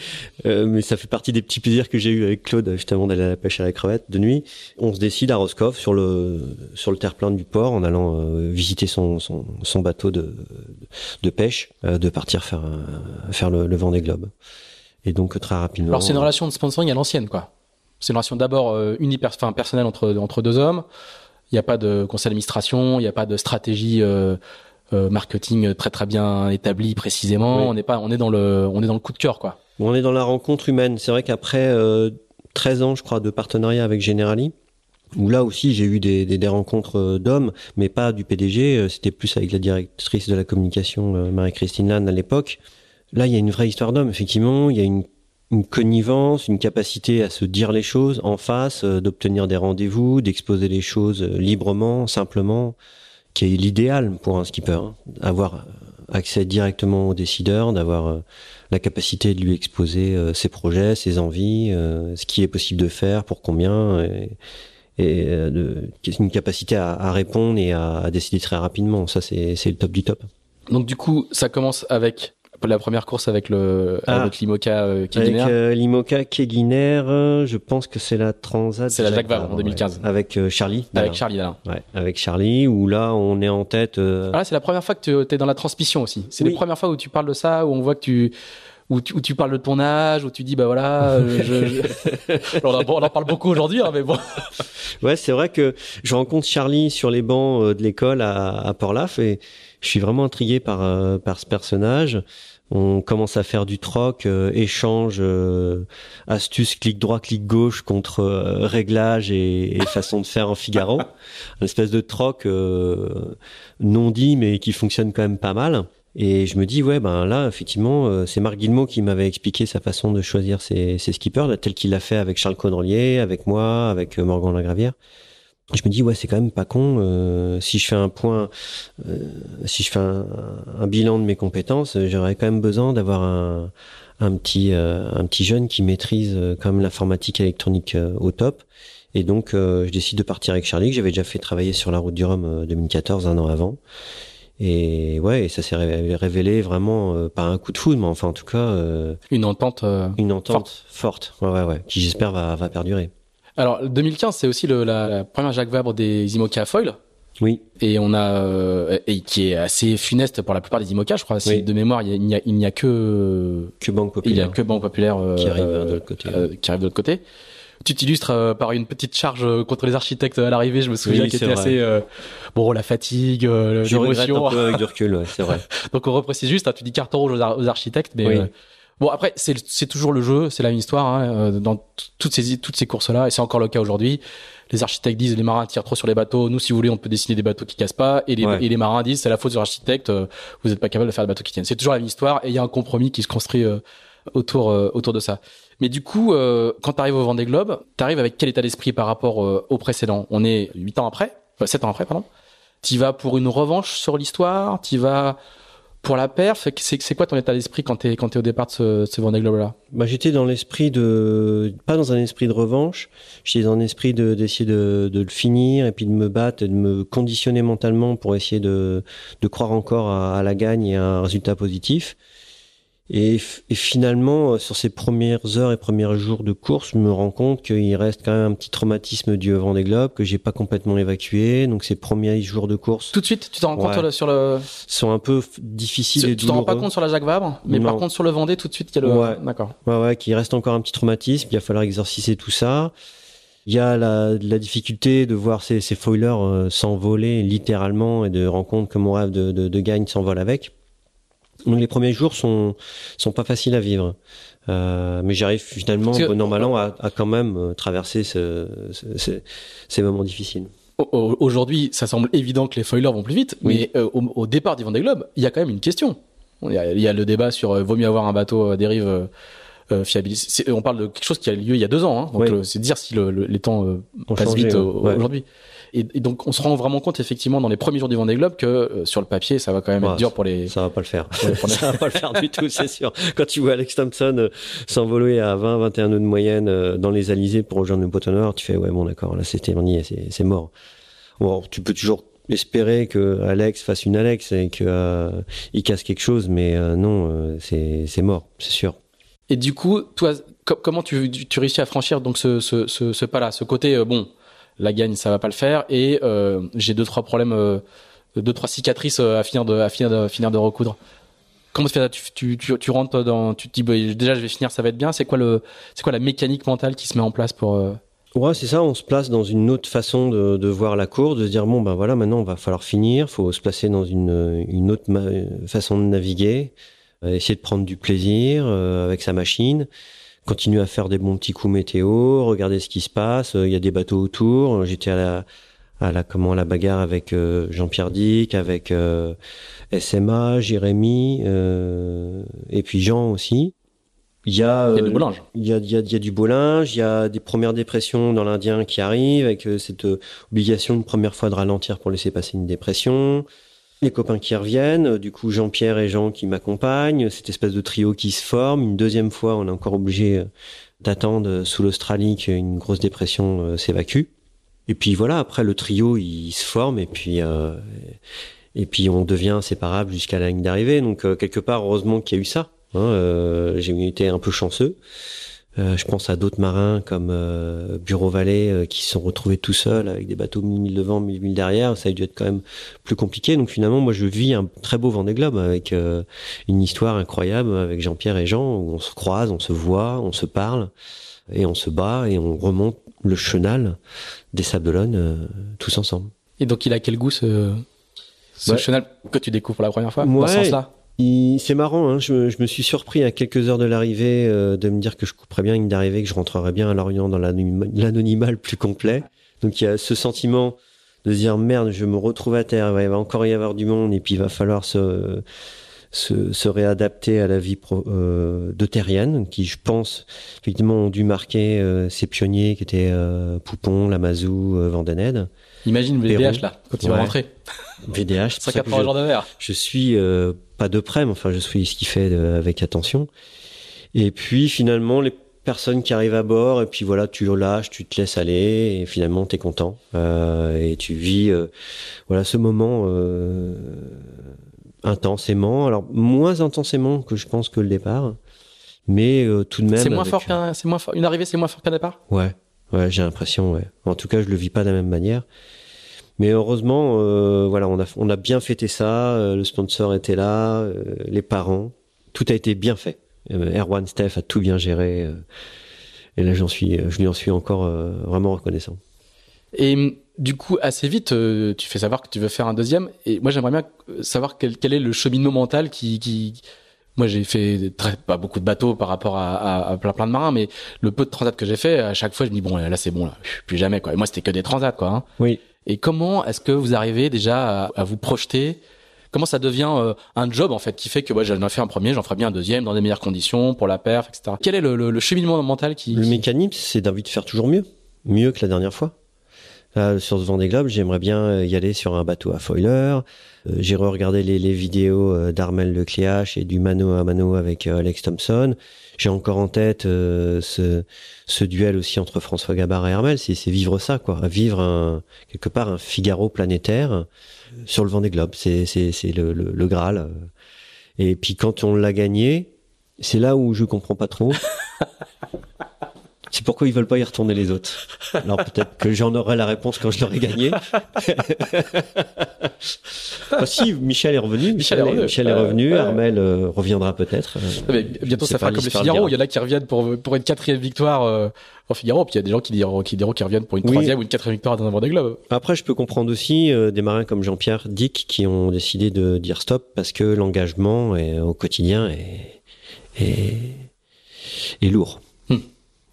euh, mais ça fait partie des petits plaisirs que j'ai eu avec Claude juste avant d'aller à la pêche à la crevette de nuit. On se décide à Roscoff sur le sur le terre-plein du port en allant euh, visiter son, son, son bateau de de pêche, euh, de partir faire faire le, le vent des globes. Et donc très rapidement. Alors c'est une relation de sponsoring à l'ancienne, quoi. C'est une relation d'abord euh, enfin personnelle entre entre deux hommes il n'y a pas de conseil d'administration, il n'y a pas de stratégie euh, euh, marketing très très bien établie précisément. Oui. On n'est pas, on est dans le, on est dans le coup de cœur quoi. On est dans la rencontre humaine. C'est vrai qu'après euh, 13 ans, je crois, de partenariat avec Generali, où là aussi j'ai eu des, des, des rencontres euh, d'hommes, mais pas du PDG. C'était plus avec la directrice de la communication, Marie-Christine Lannes à l'époque. Là, il y a une vraie histoire d'homme. Effectivement, il y a une une connivence, une capacité à se dire les choses en face, euh, d'obtenir des rendez-vous, d'exposer les choses euh, librement, simplement, qui est l'idéal pour un skipper. Hein. Avoir euh, accès directement aux décideurs, d'avoir la capacité de lui exposer ses projets, ses envies, ce qui est possible de faire, pour combien, et, une capacité à, à répondre et à, à, décider très rapidement. Ça, c'est le top du top. Donc du coup, ça commence avec la première course avec le ah, avec l'Imoca euh, Keguiner. Avec euh, l'Imoca Keguiner, euh, je pense que c'est la Transat. C'est la Jacques Vabre en 2015. Ouais. Avec euh, Charlie. Avec Charlie là. Ouais, avec Charlie où là on est en tête. Euh... Ah, c'est la première fois que tu es dans la transmission aussi. C'est oui. les premières fois où tu parles de ça, où on voit que tu où tu, où tu, parles de ton âge, où tu dis bah voilà, je, je... on, en, on, en, parle beaucoup aujourd'hui, hein, mais bon. Ouais, c'est vrai que je rencontre Charlie sur les bancs de l'école à, à Port-Laf et je suis vraiment intrigué par par ce personnage on commence à faire du troc, euh, échange, euh, astuce, clic droit, clic gauche contre euh, réglage et, et, façon de faire en Figaro. Une espèce de troc euh, non dit mais qui fonctionne quand même pas mal. Et je me dis ouais ben là effectivement c'est Marc Guillemot qui m'avait expliqué sa façon de choisir ses, ses skippers tel qu'il l'a fait avec Charles Conrelier, avec moi, avec Morgan Lagravière. Je me dis ouais c'est quand même pas con euh, si je fais un point euh, si je fais un, un, bilan de mes compétences j'aurais quand même besoin d'avoir un, un petit euh, un petit jeune qui maîtrise quand même l'informatique électronique au top. Et donc je décide de partir avec Charlie que j'avais déjà fait travailler sur la route du Rhum 2014 un an avant. Et ouais, ça s'est révélé vraiment pas un coup de foudre, mais enfin en tout cas une entente, une entente forte, ouais ouais ouais, qui j'espère va, va perdurer. Alors 2015, c'est aussi le, la, première Jacques Vabre des IMOCA foil. Oui. Et on a euh, et qui est assez funeste pour la plupart des IMOCA, je crois. De mémoire, il n'y a, il n'y a, que que Banque Populaire. Il y a que Banque Populaire euh, qui arrive de l'autre côté. Euh, qui arrive de l'autre côté. Tu t'illustres euh, par une petite charge contre les architectes à l'arrivée. Je me souviens qui était assez bon la fatigue, je regrette un peu avec du recul, ouais, c'est vrai. Donc on reprécise juste. Hein, tu dis carton rouge aux, architectes, mais Bon après c'est toujours le jeu, c'est la même histoire hein, euh, dans toutes ces toutes ces courses là et c'est encore le cas aujourd'hui. Les architectes disent les marins tirent trop sur les bateaux. Nous si vous voulez on peut dessiner des bateaux qui cassent pas et les, et les marins disent c'est la faute des architectes. Euh, vous n'êtes pas capable de faire des bateaux qui tiennent. C'est toujours la même histoire et il y a un compromis qui se construit euh, autour autour de ça. Mais du coup quand tu arrives au Vendée Globe, tu arrives avec quel état d'esprit par rapport au précédent? On est huit ans après, sept ans après pardon. Tu vas pour une revanche sur l'histoire, tu vas pour la perf, c'est quoi ton état d'esprit quand t'es quand es au départ de ce, ce Vendée Globe là Bah j'étais dans l'esprit de pas dans un esprit de revanche, j'étais dans l'esprit de d'essayer de, de le finir et puis de me battre, de me conditionner mentalement pour essayer de de croire encore à, à la gagne et à un résultat positif. Et, et, finalement, euh, sur ces premières heures et premiers jours de course, je me rends compte qu'il reste quand même un petit traumatisme du Vendée Globe que j'ai pas complètement évacué. Donc ces premiers jours de course. Tout de suite, tu t'en rends compte sur le. Sont un peu difficiles et Tu t'en rends pas compte sur la Jacques Vabre, mais par contre sur le Vendée, tout de suite, il y a le. Ouais. D'accord. Ouais, ouais, qu'il reste encore un petit traumatisme. Il va falloir exorciser tout ça. Il y a la, la difficulté de voir ces, ces foilers euh, s'envoler littéralement et de rendre compte que mon rêve de, de, de gagne s'envole avec. Donc les premiers jours sont sont pas faciles à vivre, euh, mais j'arrive finalement, bon an, à, à, quand même euh, traverser ce, ce, ces moments difficiles. Aujourd'hui, ça semble évident que les foilers vont plus vite, mais euh, au, au, départ du Vendée Globe, il y a quand même une question. Il y a, il y a le débat sur euh, vaut mieux avoir un bateau à dérive euh, fiabilisé. On parle de quelque chose qui a lieu il y a deux ans, hein, donc oui. c'est dire si le, le, les temps passent changé, vite ouais. aujourd'hui. Et, et, donc on se rend vraiment compte effectivement dans les premiers jours du Vendée Globe que euh, sur le papier ça va quand même ouais, être dur pour les. Ça va pas le faire. ça va pas le faire du tout, c'est sûr. Quand tu vois Alex Thompson euh, s'envoler à 20, 21 nœuds de moyenne euh, dans les alizés pour rejoindre le bâtonneur, tu fais ouais bon d'accord là c'était c'est mort. Bon tu peux toujours espérer que Alex fasse une Alex et que il casse quelque chose, mais non c'est mort, c'est sûr. Et du coup toi comment tu, tu réussis à franchir donc ce ce ce, ce pas là, ce côté bon la gagne ça va pas le faire. Et euh, j'ai deux trois problèmes euh, deux trois cicatrices euh, à finir de recoudre. Comment tu ça? Tu, tu, rentres dans tu te dis bah, déjà je vais finir ça va être bien. C'est quoi le c'est quoi la mécanique mentale qui se met en place pour. Ouais, c'est ça, on se place dans une autre façon de, voir la course, de se dire bon ben voilà, maintenant on va falloir finir, faut se placer dans une, autre façon de naviguer, essayer de prendre du plaisir avec sa machine, continuer à faire des bons petits coups météo, regarder ce qui se passe. Il y a des bateaux autour. J'étais à la, à la comment à la bagarre avec euh, Jean-Pierre Dick, avec euh, SMA, Jérémy, euh, et puis Jean aussi. Il y a, il y a du beau linge. Il y a, il y a, il y a du beau linge. Il y a des premières dépressions dans l'Indien qui arrivent avec cette obligation une première fois de ralentir pour laisser passer une dépression les copains qui reviennent, du coup Jean-Pierre et Jean qui m'accompagnent, cette espèce de trio qui se forme. Une deuxième fois, on est encore obligé d'attendre sous l'Australie qu'une grosse dépression euh, s'évacue. Et puis voilà, après le trio il se forme et puis euh, et puis on devient inséparable jusqu'à la ligne d'arrivée. Donc euh, quelque part, heureusement qu'il y a eu ça. Hein, euh, J'ai été un peu chanceux. Euh, je pense à d'autres marins comme euh, Bureau Vallée euh, qui se sont retrouvés tout seuls avec des bateaux 1000 milles devant, 1000 milles derrière. Ça a dû être quand même plus compliqué. Donc finalement, moi, je vis un très beau Vendée Globe avec euh, une histoire incroyable avec Jean-Pierre et Jean où on se croise, on se voit, on se parle et on se bat et on remonte le chenal des Sables d'Olonne euh, tous ensemble. Et donc, il a quel goût ce, ce ouais. chenal que tu découvres pour la première fois ouais. dans ce sens-là? C'est marrant, hein, je, je, me suis surpris à quelques heures de l'arrivée euh, de me dire que je couperais bien une d'arrivée, que je rentrerais bien à Lorient dans l'anonymat le plus complet. Donc il y a ce sentiment de se dire merde, je me retrouve à terre, il va encore y avoir du monde et puis il va falloir se se, se réadapter à la vie pro, euh, de terrienne, qui je pense effectivement ont dû marquer euh, ces pionniers qui étaient Poupon, Lamazou, Vandened. Imagine Pérou. VDH là, quand il va Ouais. rentrer. VDH, c'est pour ça que 180 je, jours de mer. je suis pas de près, mais enfin je suis ce qu'il fait de- avec attention. Et puis finalement les personnes qui arrivent à bord, et puis voilà, tu lâches, tu te laisses aller, et finalement t'es content Euh, et tu vis euh, voilà ce moment euh, intensément. Alors moins intensément que je pense que le départ, mais euh, tout de même. C'est moins fort qu'un, c'est moins fort. Une arrivée, c'est moins fort qu'un départ? Ouais, ouais, j'ai l'impression, ouais. En tout cas, je le vis pas de la même manière. Mais heureusement, euh, voilà, on a, on a bien fêté ça. euh, le sponsor était là, euh, les parents, tout a été bien fait. Euh, Erwan Steph a tout bien géré. euh, et là, j'en suis, je lui en suis encore euh, vraiment reconnaissant. Et hum, du coup, assez vite, euh, tu fais savoir que tu veux faire un deuxième. Et moi, j'aimerais bien savoir quel, quel est le cheminement mental qui, qui... Moi, j'ai fait très, pas beaucoup de bateaux par rapport à, à, à plein, plein de marins, mais le peu de transat que j'ai fait, à chaque fois, je me dis bon, là, c'est bon, là, plus jamais, quoi. Et moi, c'était que des transats, quoi. hein. Oui. Et comment est-ce que vous arrivez déjà à, à vous projeter? Comment ça devient euh, un job en fait qui fait que ouais, j'en ai fait un premier, j'en ferai bien un deuxième dans des meilleures conditions pour la perf, etc. Quel est le, le, le cheminement mental qui, Le qui- mécanisme, c'est d'envie de faire toujours mieux, mieux que la dernière fois. Là, sur ce Vendée Globe, j'aimerais bien y aller sur un bateau à foiler. Euh, J'ai regardé les, vidéos euh, d'Armel Lecléache et du mano à mano avec euh, Alex Thompson. J'ai encore en tête euh, ce, duel aussi entre François Gabard et Armel. C'est vivre ça, quoi. Vivre un, quelque part un Figaro planétaire sur le Vendée Globe. C'est le, le Graal. Et puis quand on l'a gagné, c'est là où je comprends pas trop. C'est pourquoi ils veulent pas y retourner les autres. Alors peut-être que j'en aurai la réponse quand je l'aurai gagné. Si, Michel est revenu. Michel est revenu. Michel est revenu. Armel euh, reviendra peut-être. Euh, Mais bientôt, ça fera comme le Figaro. Il y en a qui reviennent pour, pour une quatrième victoire euh, en Figaro, puis il y a des gens qui diront, qui diront qui reviennent pour une Oui. troisième ou une quatrième victoire dans un Vendée Globe. Après, je peux comprendre aussi euh, des marins comme Jean-Pierre Dick qui ont décidé de dire stop parce que l'engagement au quotidien est, est, est lourd.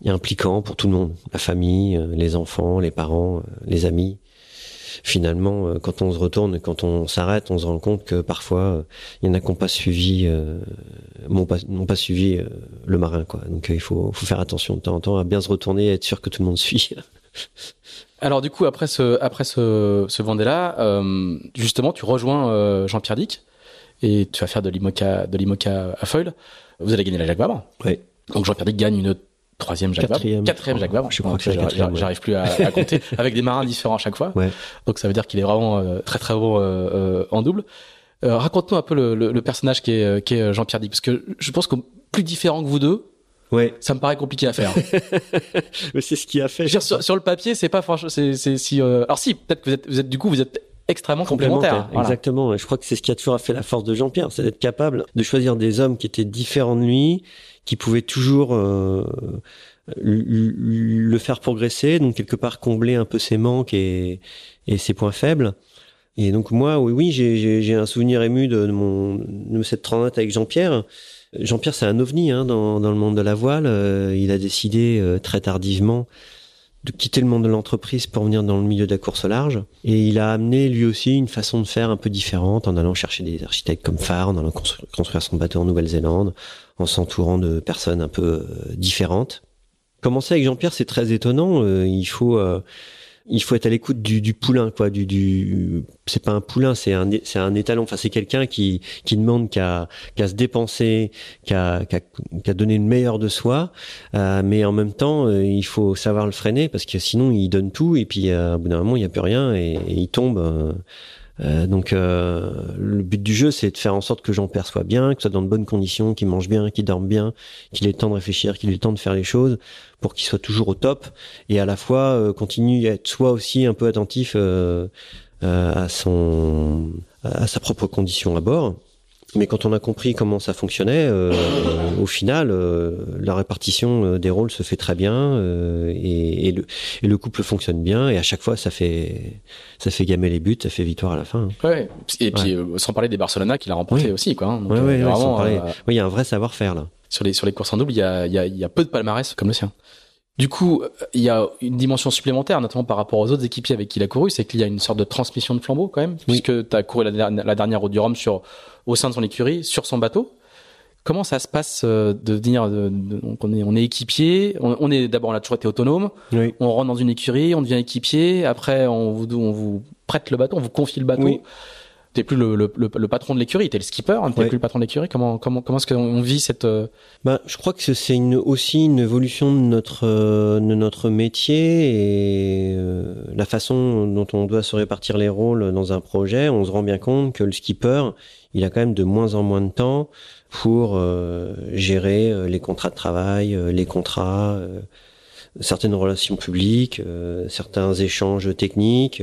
Et impliquant pour tout le monde. La famille, euh, les enfants, les parents, euh, les amis. Finalement, euh, quand on se retourne, quand on s'arrête, on se rend compte que parfois, il y en a qui n'ont pas suivi, euh, n'ont pas, pas suivi euh, le marin, quoi. Donc, il faut, faut faire attention de temps en temps à bien se retourner et être sûr que tout le monde suit. Alors du coup, après ce, après ce, ce Vendée-là, euh, justement, tu rejoins euh, Jean-Pierre Dick et tu vas faire de l'IMOCA, de l'IMOCA à Foil. Vous allez gagner la Jacques Vabre. Ouais. Donc Jean-Pierre Dick gagne une troisième Jacques Vabre. Quatrième. Quatrième Jacques Vabre. Je crois que j'arrive- quatrième, ouais. Plus à, à compter avec des marins différents à chaque fois. Ouais. Donc ça veut dire qu'il est vraiment euh, très très bon euh, euh, en double. Euh, Raconte-nous un peu le, le, le personnage qui est, qui est Jean-Pierre Dick, parce que je pense que plus différent que vous deux, Ouais. ça me paraît compliqué à faire. Mais c'est ce qui a fait. Je veux dire, sur, sur le papier, c'est pas franchement, c'est, c'est si, alors si, peut-être que vous êtes, vous êtes, du coup, vous êtes extrêmement complémentaires. Voilà. Exactement. Et Je crois que c'est ce qui a toujours fait la force de Jean-Pierre, c'est d'être capable de choisir des hommes qui étaient différents de lui, qui pouvaient toujours euh, le faire progresser, donc quelque part combler un peu ses manques et, et ses points faibles. Et donc moi, oui, oui, j'ai- un souvenir ému de, de mon de cette transat avec Jean-Pierre. Jean-Pierre, c'est un ovni hein, dans, dans le monde de la voile. Euh, il a décidé euh, très tardivement de quitter le monde de l'entreprise pour venir dans le milieu de la course au large. Et il a amené lui aussi une façon de faire un peu différente en allant chercher des architectes comme Farr, en allant constru- construire son bateau en Nouvelle-Zélande, en s'entourant de personnes un peu euh, différentes. Commencer avec Jean-Pierre, c'est très étonnant. Euh, il faut euh, il faut être à l'écoute du, du poulain, quoi. Du, du c'est pas un poulain, c'est un c'est un étalon. Enfin, c'est quelqu'un qui qui demande qu'à qu'à se dépenser, qu'à qu'à qu'à donner le meilleur de soi, euh, mais en même temps, euh, il faut savoir le freiner parce que sinon, il donne tout et puis euh, au bout d'un moment, il y a plus rien et, et il tombe. Euh, donc euh, le but du jeu, c'est de faire en sorte que j'en perçois bien, que soit dans de bonnes conditions, qu'il mange bien, qu'il dorme bien, qu'il ait le temps de réfléchir, qu'il ait le temps de faire les choses, pour qu'il soit toujours au top et à la fois euh, continue à être soit aussi un peu attentif à son à sa propre condition à bord. Mais quand on a compris comment ça fonctionnait, euh, au final, euh, la répartition euh, des rôles se fait très bien euh, et, et le, et le couple fonctionne bien et à chaque fois ça fait ça fait gamer les buts, ça fait victoire à la fin. hein. Ouais. Et puis, euh, sans parler des Barcelona qu'il a remporté aussi, quoi. Donc, Ouais, il y a un vrai savoir-faire là. sur les sur les courses en double, il y a, il y a, il y a peu de palmarès comme le sien. Du coup, il y a une dimension supplémentaire, notamment par rapport aux autres équipiers avec qui il a couru, c'est qu'il y a une sorte de transmission de flambeau quand même, puisque tu as couru la, la, dernière route du Rhum sur, au sein de son écurie, sur son bateau. Comment ça se passe euh, de venir donc on est on est équipier, on, est d'abord on a toujours été autonome, on rentre dans une écurie, on devient équipier, après on vous on vous prête le bateau, on vous confie le bateau t'es plus le, le, le, patron de l'écurie, t'es le skipper, hein, t'es plus le patron de l'écurie. Comment comment comment est-ce qu'on vit cette euh, bah, je crois que c'est une, aussi une évolution de notre euh, de notre métier et euh, la façon dont on doit se répartir les rôles dans un projet. On se rend bien compte que le skipper, il a quand même de moins en moins de temps pour gérer les contrats de travail, les contrats certaines relations publiques, certains échanges techniques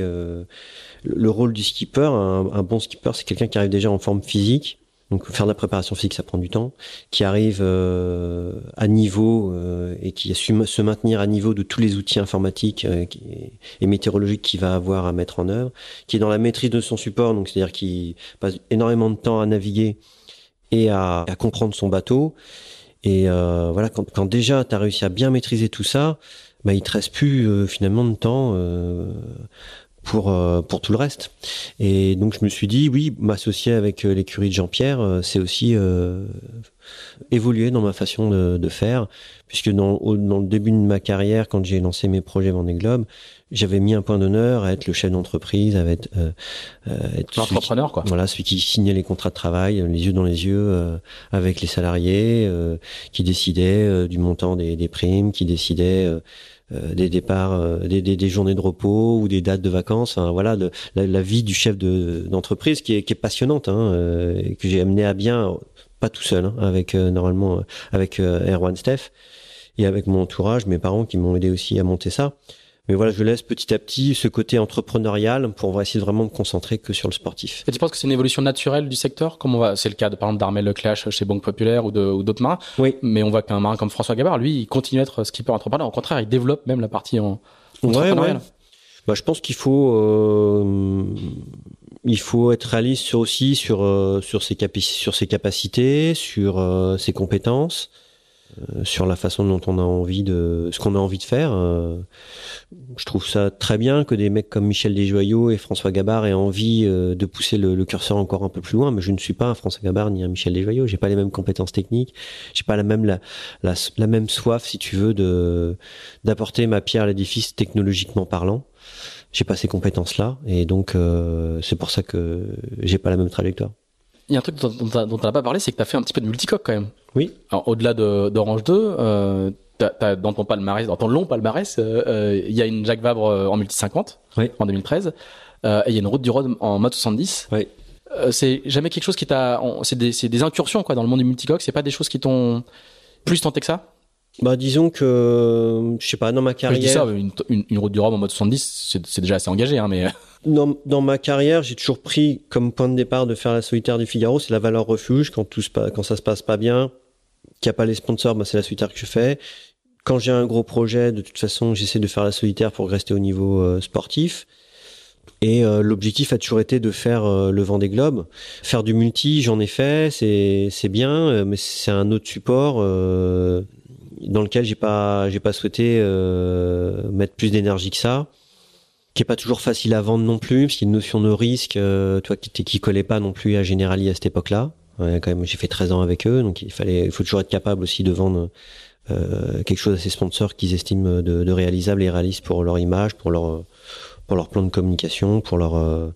le rôle du skipper, un, bon skipper, c'est quelqu'un qui arrive déjà en forme physique. Donc faire de la préparation physique, ça prend du temps. Qui arrive euh, à niveau euh, et qui a su se maintenir à niveau de tous les outils informatiques euh, et météorologiques qu'il va avoir à mettre en œuvre. Qui est dans la maîtrise de son support, donc c'est-à-dire qu'il passe énormément de temps à naviguer et à, comprendre son bateau. Et voilà, quand, déjà tu as réussi à bien maîtriser tout ça, bah, il te reste plus finalement de temps pour tout le reste. Et donc je me suis dit oui, m'associer avec euh, l'écurie de Jean-Pierre, euh, c'est aussi évoluer dans ma façon de, de faire, puisque dans, dans le début de ma carrière, quand j'ai lancé mes projets Vendée Globe, j'avais mis un point d'honneur à être le chef d'entreprise, à être, être l'entrepreneur quoi. Voilà, celui qui signait les contrats de travail, les yeux dans les yeux, avec les salariés, qui décidait du montant des, des primes, qui décidait euh, des départs, euh, des, des, des, journées de repos ou des dates de vacances. voilà, la, la, vie du chef d'entreprise qui, est, qui est passionnante, hein, euh, et que j'ai amené à bien, pas tout seul, hein, avec normalement avec Erwan Steph et avec mon entourage, mes parents qui m'ont aidé aussi à monter ça. Mais voilà, je laisse petit à petit ce côté entrepreneurial pour essayer de vraiment me concentrer que sur le sportif. Et tu penses que c'est une évolution naturelle du secteur Comme on va, c'est le cas de par exemple d'Armel Leclash chez Banque Populaire ou, de, ou d'autres marins. Oui. Mais on voit qu'un marin comme François Gabard, lui, il continue à être skipper entrepreneur. Au contraire, il développe même la partie en entrepreneuriale. Ouais, Bah, je pense qu'il faut, euh, il faut être réaliste sur aussi sur euh, sur ses sur ses capacités, sur euh, ses compétences. Euh, sur la façon dont on a envie de ce qu'on a envie de faire. Euh, je trouve ça très bien que des mecs comme Michel Desjoyaux et François Gabard aient envie euh, de pousser le, curseur encore un peu plus loin, mais je ne suis pas un François Gabard ni un Michel Desjoyaux. J'ai pas les mêmes compétences techniques, j'ai pas la même la, la, même soif, si tu veux, de d'apporter ma pierre à l'édifice technologiquement parlant. J'ai pas ces compétences-là, et donc c'est pour ça que j'ai pas la même trajectoire. Il y a un truc dont, dont, on n'a pas parlé, c'est que tu as fait un petit peu de multicoque quand même. Oui. Au-delà d'Orange 2, euh, dans ton palmarès, dans ton long palmarès, euh, euh, il y a une Jacques Vabre en multi 50 en 2013, et il y a une route du Rhône en mode 70. Oui. c'est jamais quelque chose qui t'a, c'est des, des, incursions quoi dans le monde du multicoque. C'est pas des choses qui t'ont plus tenté que ça? Bah disons que je sais pas dans ma carrière. Je dis ça, une, une, route du Rhum en mode 70, c'est déjà assez engagé, hein, mais. Dans, dans ma carrière, j'ai toujours pris comme point de départ de faire la solitaire du Figaro, c'est la valeur refuge. Quand tout se quand ça se passe pas bien, qu'il n'y a pas les sponsors, bah, c'est la solitaire que je fais. Quand j'ai un gros projet, de toute façon, j'essaie de faire la solitaire pour rester au niveau euh, sportif. Et euh, l'objectif a toujours été de faire euh, le vent des globes, faire du multi. J'en ai fait, c'est c'est bien, mais c'est un autre support dans lequel j'ai pas j'ai pas souhaité mettre plus d'énergie que ça qui est pas toujours facile à vendre non plus, parce qu'il y a une notion de risque, euh, toi qui, qui collait pas non plus à Generali à cette époque-là. quand même, j'ai fait 13 ans avec eux, donc il fallait, il faut toujours être capable aussi de vendre euh, quelque chose à ses sponsors qu'ils estiment de, de, réalisable et réaliste pour leur image, pour leur pour leur plan de communication, pour leur euh,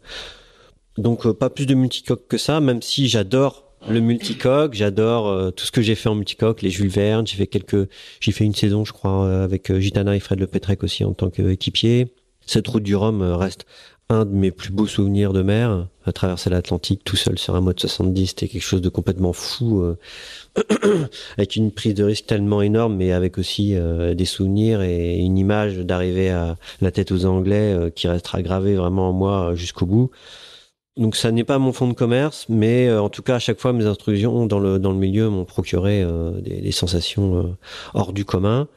donc euh, pas plus de multicoque que ça, même si j'adore le multicoque, j'adore euh, tout ce que j'ai fait en multicoque, les Jules Verne, j'ai fait quelques, j'ai fait une saison, je crois, avec Gitana et Fred Le Petrec aussi en tant qu'équipier. Cette route du Rhum euh, reste un de mes plus beaux souvenirs de mer. À traverser l'Atlantique tout seul sur un mode 70, c'était quelque chose de complètement fou, euh, avec une prise de risque tellement énorme, mais avec aussi euh, des souvenirs et une image d'arriver à la tête aux Anglais qui restera gravée vraiment en moi jusqu'au bout. Donc ça n'est pas mon fond de commerce, mais en tout cas à chaque fois mes instructions dans le dans le milieu m'ont procuré des, des, sensations hors du commun.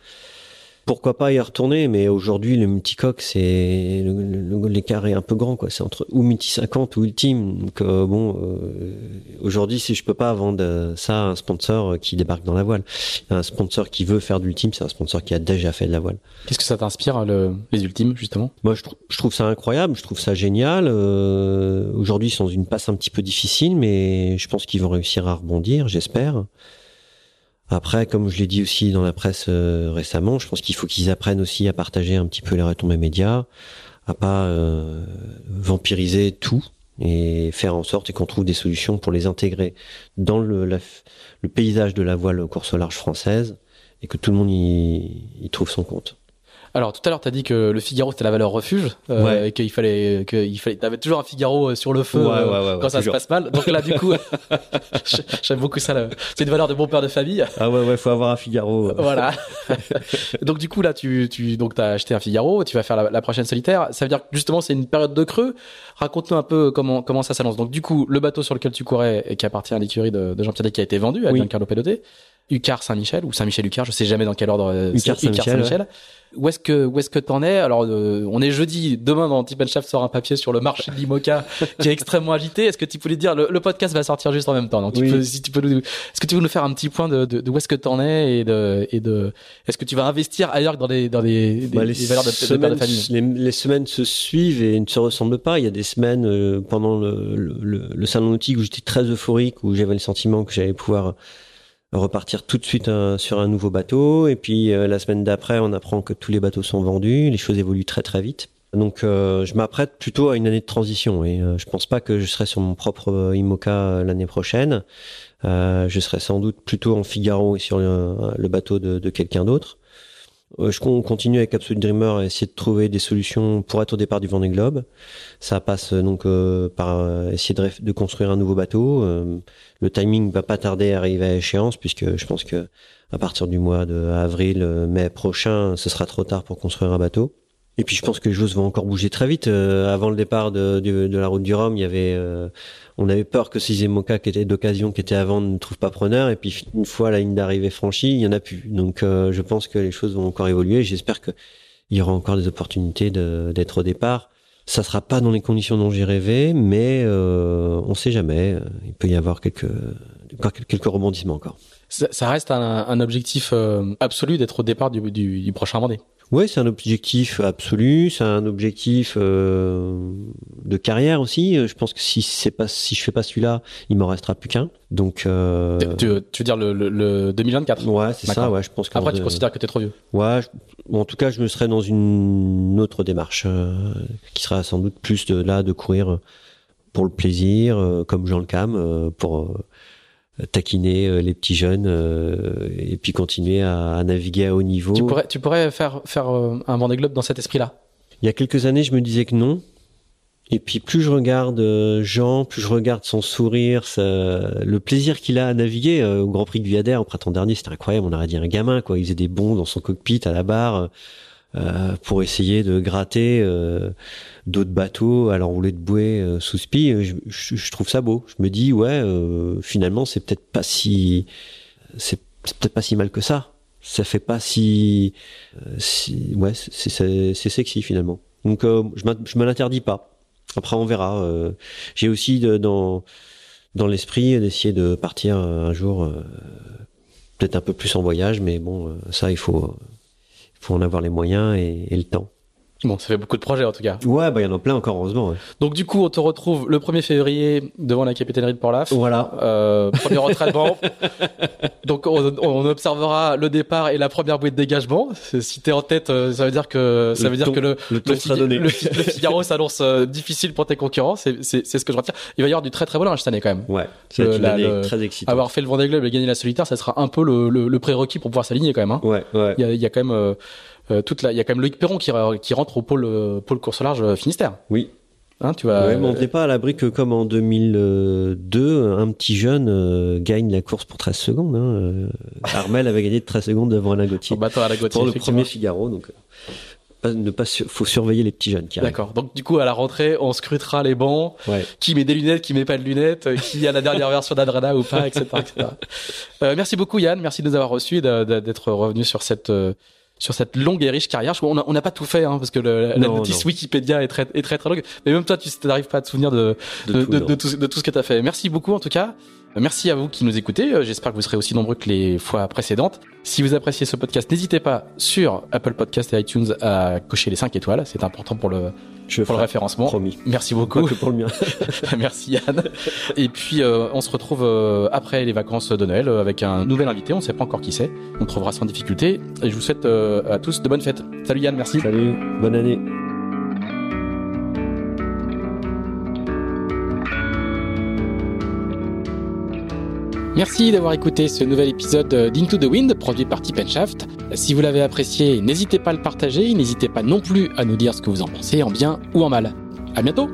Pourquoi pas y retourner, mais aujourd'hui le multicoque c'est l'écart est un peu grand quoi. C'est entre ou multi 50 ou ultime. Donc euh, bon, euh, aujourd'hui si je peux pas vendre ça à un sponsor qui débarque dans la voile, un sponsor qui veut faire d'ultime, c'est un sponsor qui a déjà fait de la voile. Qu'est-ce que ça t'inspire le, les ultimes justement? Moi je, je, trouve ça incroyable, je trouve ça génial. Euh, aujourd'hui ils sont dans une passe un petit peu difficile, mais je pense qu'ils vont réussir à rebondir, j'espère. Après, comme je l'ai dit aussi dans la presse euh, récemment, je pense qu'il faut qu'ils apprennent aussi à partager un petit peu les retombées médias, à pas euh, vampiriser tout et faire en sorte qu'on trouve des solutions pour les intégrer dans le, le paysage de la voile course au large française et que tout le monde y trouve son compte. Alors tout à l'heure, tu as dit que le Figaro c'était la valeur refuge euh, et qu'il fallait qu'il fallait t'avais toujours un Figaro euh, sur le feu euh, quand ça se passe mal. Donc là du coup j'aime beaucoup ça c'est une valeur de bon père de famille. Ah ouais ouais, faut avoir un Figaro. voilà. donc du coup là tu tu donc tu as acheté un Figaro, tu vas faire la, prochaine solitaire, ça veut dire que justement c'est une période de creux. Raconte-nous un peu comment comment ça s'annonce. Donc du coup, le bateau sur lequel tu courais et qui appartient à l'écurie de, de Jean-Pierre qui a été vendu à oui. Giancarlo Pedoté. Ucar Saint-Michel ou Saint-Michel Ucar, je sais jamais dans quel ordre. Ucar Saint-Michel où est-ce que où est-ce que t'en es? Alors euh, on est jeudi, demain dans Tip Shaft sort un papier sur le marché de l'IMOCA qui est extrêmement agité. Est-ce que tu voulais dire le, le, podcast va sortir juste en même temps? Donc tu peux, si tu peux est-ce que tu veux nous faire un petit point de, de, de où est-ce que t'en es et de et de est-ce que tu vas investir ailleurs que dans des dans des, bah, les, valeurs de, semaines, de famille? les, les, semaines se suivent et ne se ressemblent pas. Il y a des semaines euh, pendant le, le, le salon nautique où j'étais très euphorique où j'avais le sentiment que j'allais pouvoir repartir tout de suite euh, sur un nouveau bateau. Et puis euh, la semaine d'après, on apprend que tous les bateaux sont vendus. Les choses évoluent très très vite. Donc euh, je m'apprête plutôt à une année de transition et je pense pas que je serai sur mon propre IMOCA l'année prochaine. je serai sans doute plutôt en Figaro et sur le, bateau de quelqu'un d'autre. Euh, je continue avec Absolute Dreamer à essayer de trouver des solutions pour être au départ du Vendée Globe. Ça passe euh, donc euh, par essayer de, construire un nouveau bateau. le timing va pas tarder à arriver à échéance puisque je pense que à partir du mois de avril, mai prochain, ce sera trop tard pour construire un bateau. Et puis je pense que les choses vont encore bouger très vite. avant le départ de, de, la route du Rhum, il y avait on avait peur que ces Emoca qui étaient d'occasion, qui étaient avant, ne trouvent pas preneur. Et puis une fois la ligne d'arrivée franchie, il y en a plus. Donc euh, je pense que les choses vont encore évoluer. J'espère qu'il y aura encore des opportunités d'être au départ. Ça sera pas dans les conditions dont j'ai rêvé, mais euh, on sait jamais. Il peut y avoir quelques quelques rebondissements encore. Ça, reste un, objectif euh, absolu d'être au départ du, du, du prochain Vendée. Oui, c'est un objectif absolu, c'est un objectif euh, de carrière aussi. Je pense que si c'est pas si je fais pas celui-là, il m'en restera plus qu'un. Donc euh... tu, tu, veux dire le, le, le 2024 Ouais, c'est ça. Ouais, je pense. Tu considères que t'es trop vieux Ouais, en tout cas, je me serais dans une autre démarche euh, qui sera sans doute plus de là de courir pour le plaisir, comme Jean Le Cam, pour taquiner euh, les petits jeunes euh, et puis continuer à, naviguer à haut niveau. Tu pourrais, tu pourrais faire, faire euh, un Vendée Globe dans cet esprit-là? Il y a quelques années, je me disais que non. Et puis plus je regarde Jean, plus je regarde son sourire, le plaisir qu'il a à naviguer au Grand Prix de Viader au printemps dernier, c'était incroyable. On aurait dit un gamin, quoi. Il faisait des bonds dans son cockpit à la barre pour essayer de gratter d'autres bateaux à l'enroulé de bouée euh, sous spi. Euh, je, trouve ça beau. Je me dis ouais, euh, finalement c'est peut-être pas si c'est peut-être pas si mal que ça. Ça fait pas si, ouais c'est sexy finalement. Donc je me l'interdis pas. Après on verra. J'ai aussi dans dans l'esprit d'essayer de partir un jour peut-être un peu plus en voyage, mais bon ça il faut faut en avoir les moyens et, et le temps. Bon, ça fait beaucoup de projets en tout cas. Ouais, bah il y en a plein encore, heureusement. Donc du coup, on te retrouve le 1er février devant la capitainerie de Port-Laf. Voilà. Euh, premier entraînement. Donc on, on, observera le départ et la première bouée de dégagement. Si t'es en tête, euh, ça veut dire que ça veut dire que le le, le, le, Figaro s'annonce euh, difficile pour tes concurrents. C'est c'est ce que je retiens. Il va y avoir du très très bon linge cette année quand même. Ouais. C'est très excitante. Avoir fait le Vendée Globe et gagner la solitaire, ça sera un peu le, le, prérequis pour pouvoir s'aligner quand même. Hein. Ouais. Ouais. Il y a, il y a quand même euh, toute la, il y a quand même Loïc Perron qui, qui rentre au pôle, euh, pôle course large euh, Finistère. Oui. Hein, tu vas. Ouais, mais on n'est pas à l'abri que comme en 2002, un petit jeune gagne la course pour 13 secondes. Hein. Armel avait gagné de 13 secondes devant Alain Gauthier. Alain Gauthier pour le premier Figaro, donc ne pas faut surveiller les petits jeunes qui D'accord. Donc du coup à la rentrée, on scrutera les bancs, ouais. qui met des lunettes, qui met pas de lunettes, qui a la dernière version d'Adrana ou pas, etc., etc. Euh, merci beaucoup Yann, merci de nous avoir reçus, d'être revenu sur cette sur cette longue et riche carrière. On n'a pas tout fait hein, parce que le, la notice Wikipédia est très, est très très longue. Mais même toi, tu n'arrives pas à te souvenir de de, de, de, tout, de tout ce que tu as fait. Merci beaucoup en tout cas. Merci à vous qui nous écoutez. Euh, j'espère que vous serez aussi nombreux que les fois précédentes. Si vous appréciez ce podcast, n'hésitez pas sur Apple Podcast et iTunes à cocher les 5 étoiles. C'est important pour le, Je pour le référencement. Promis. Merci beaucoup. que pour le mien. Merci Yann. Et puis euh, on se retrouve euh, après les vacances de Noël avec un nouvel invité. On ne sait pas encore qui c'est. On trouvera sans difficulté. Et je vous souhaite à tous de bonnes fêtes. Salut Yann, merci. Salut, bonne année. Merci d'avoir écouté ce nouvel épisode d'Into the Wind produit par Tip Shaft. Si vous l'avez apprécié, n'hésitez pas à le partager, n'hésitez pas non plus à nous dire ce que vous en pensez en bien ou en mal. À bientôt!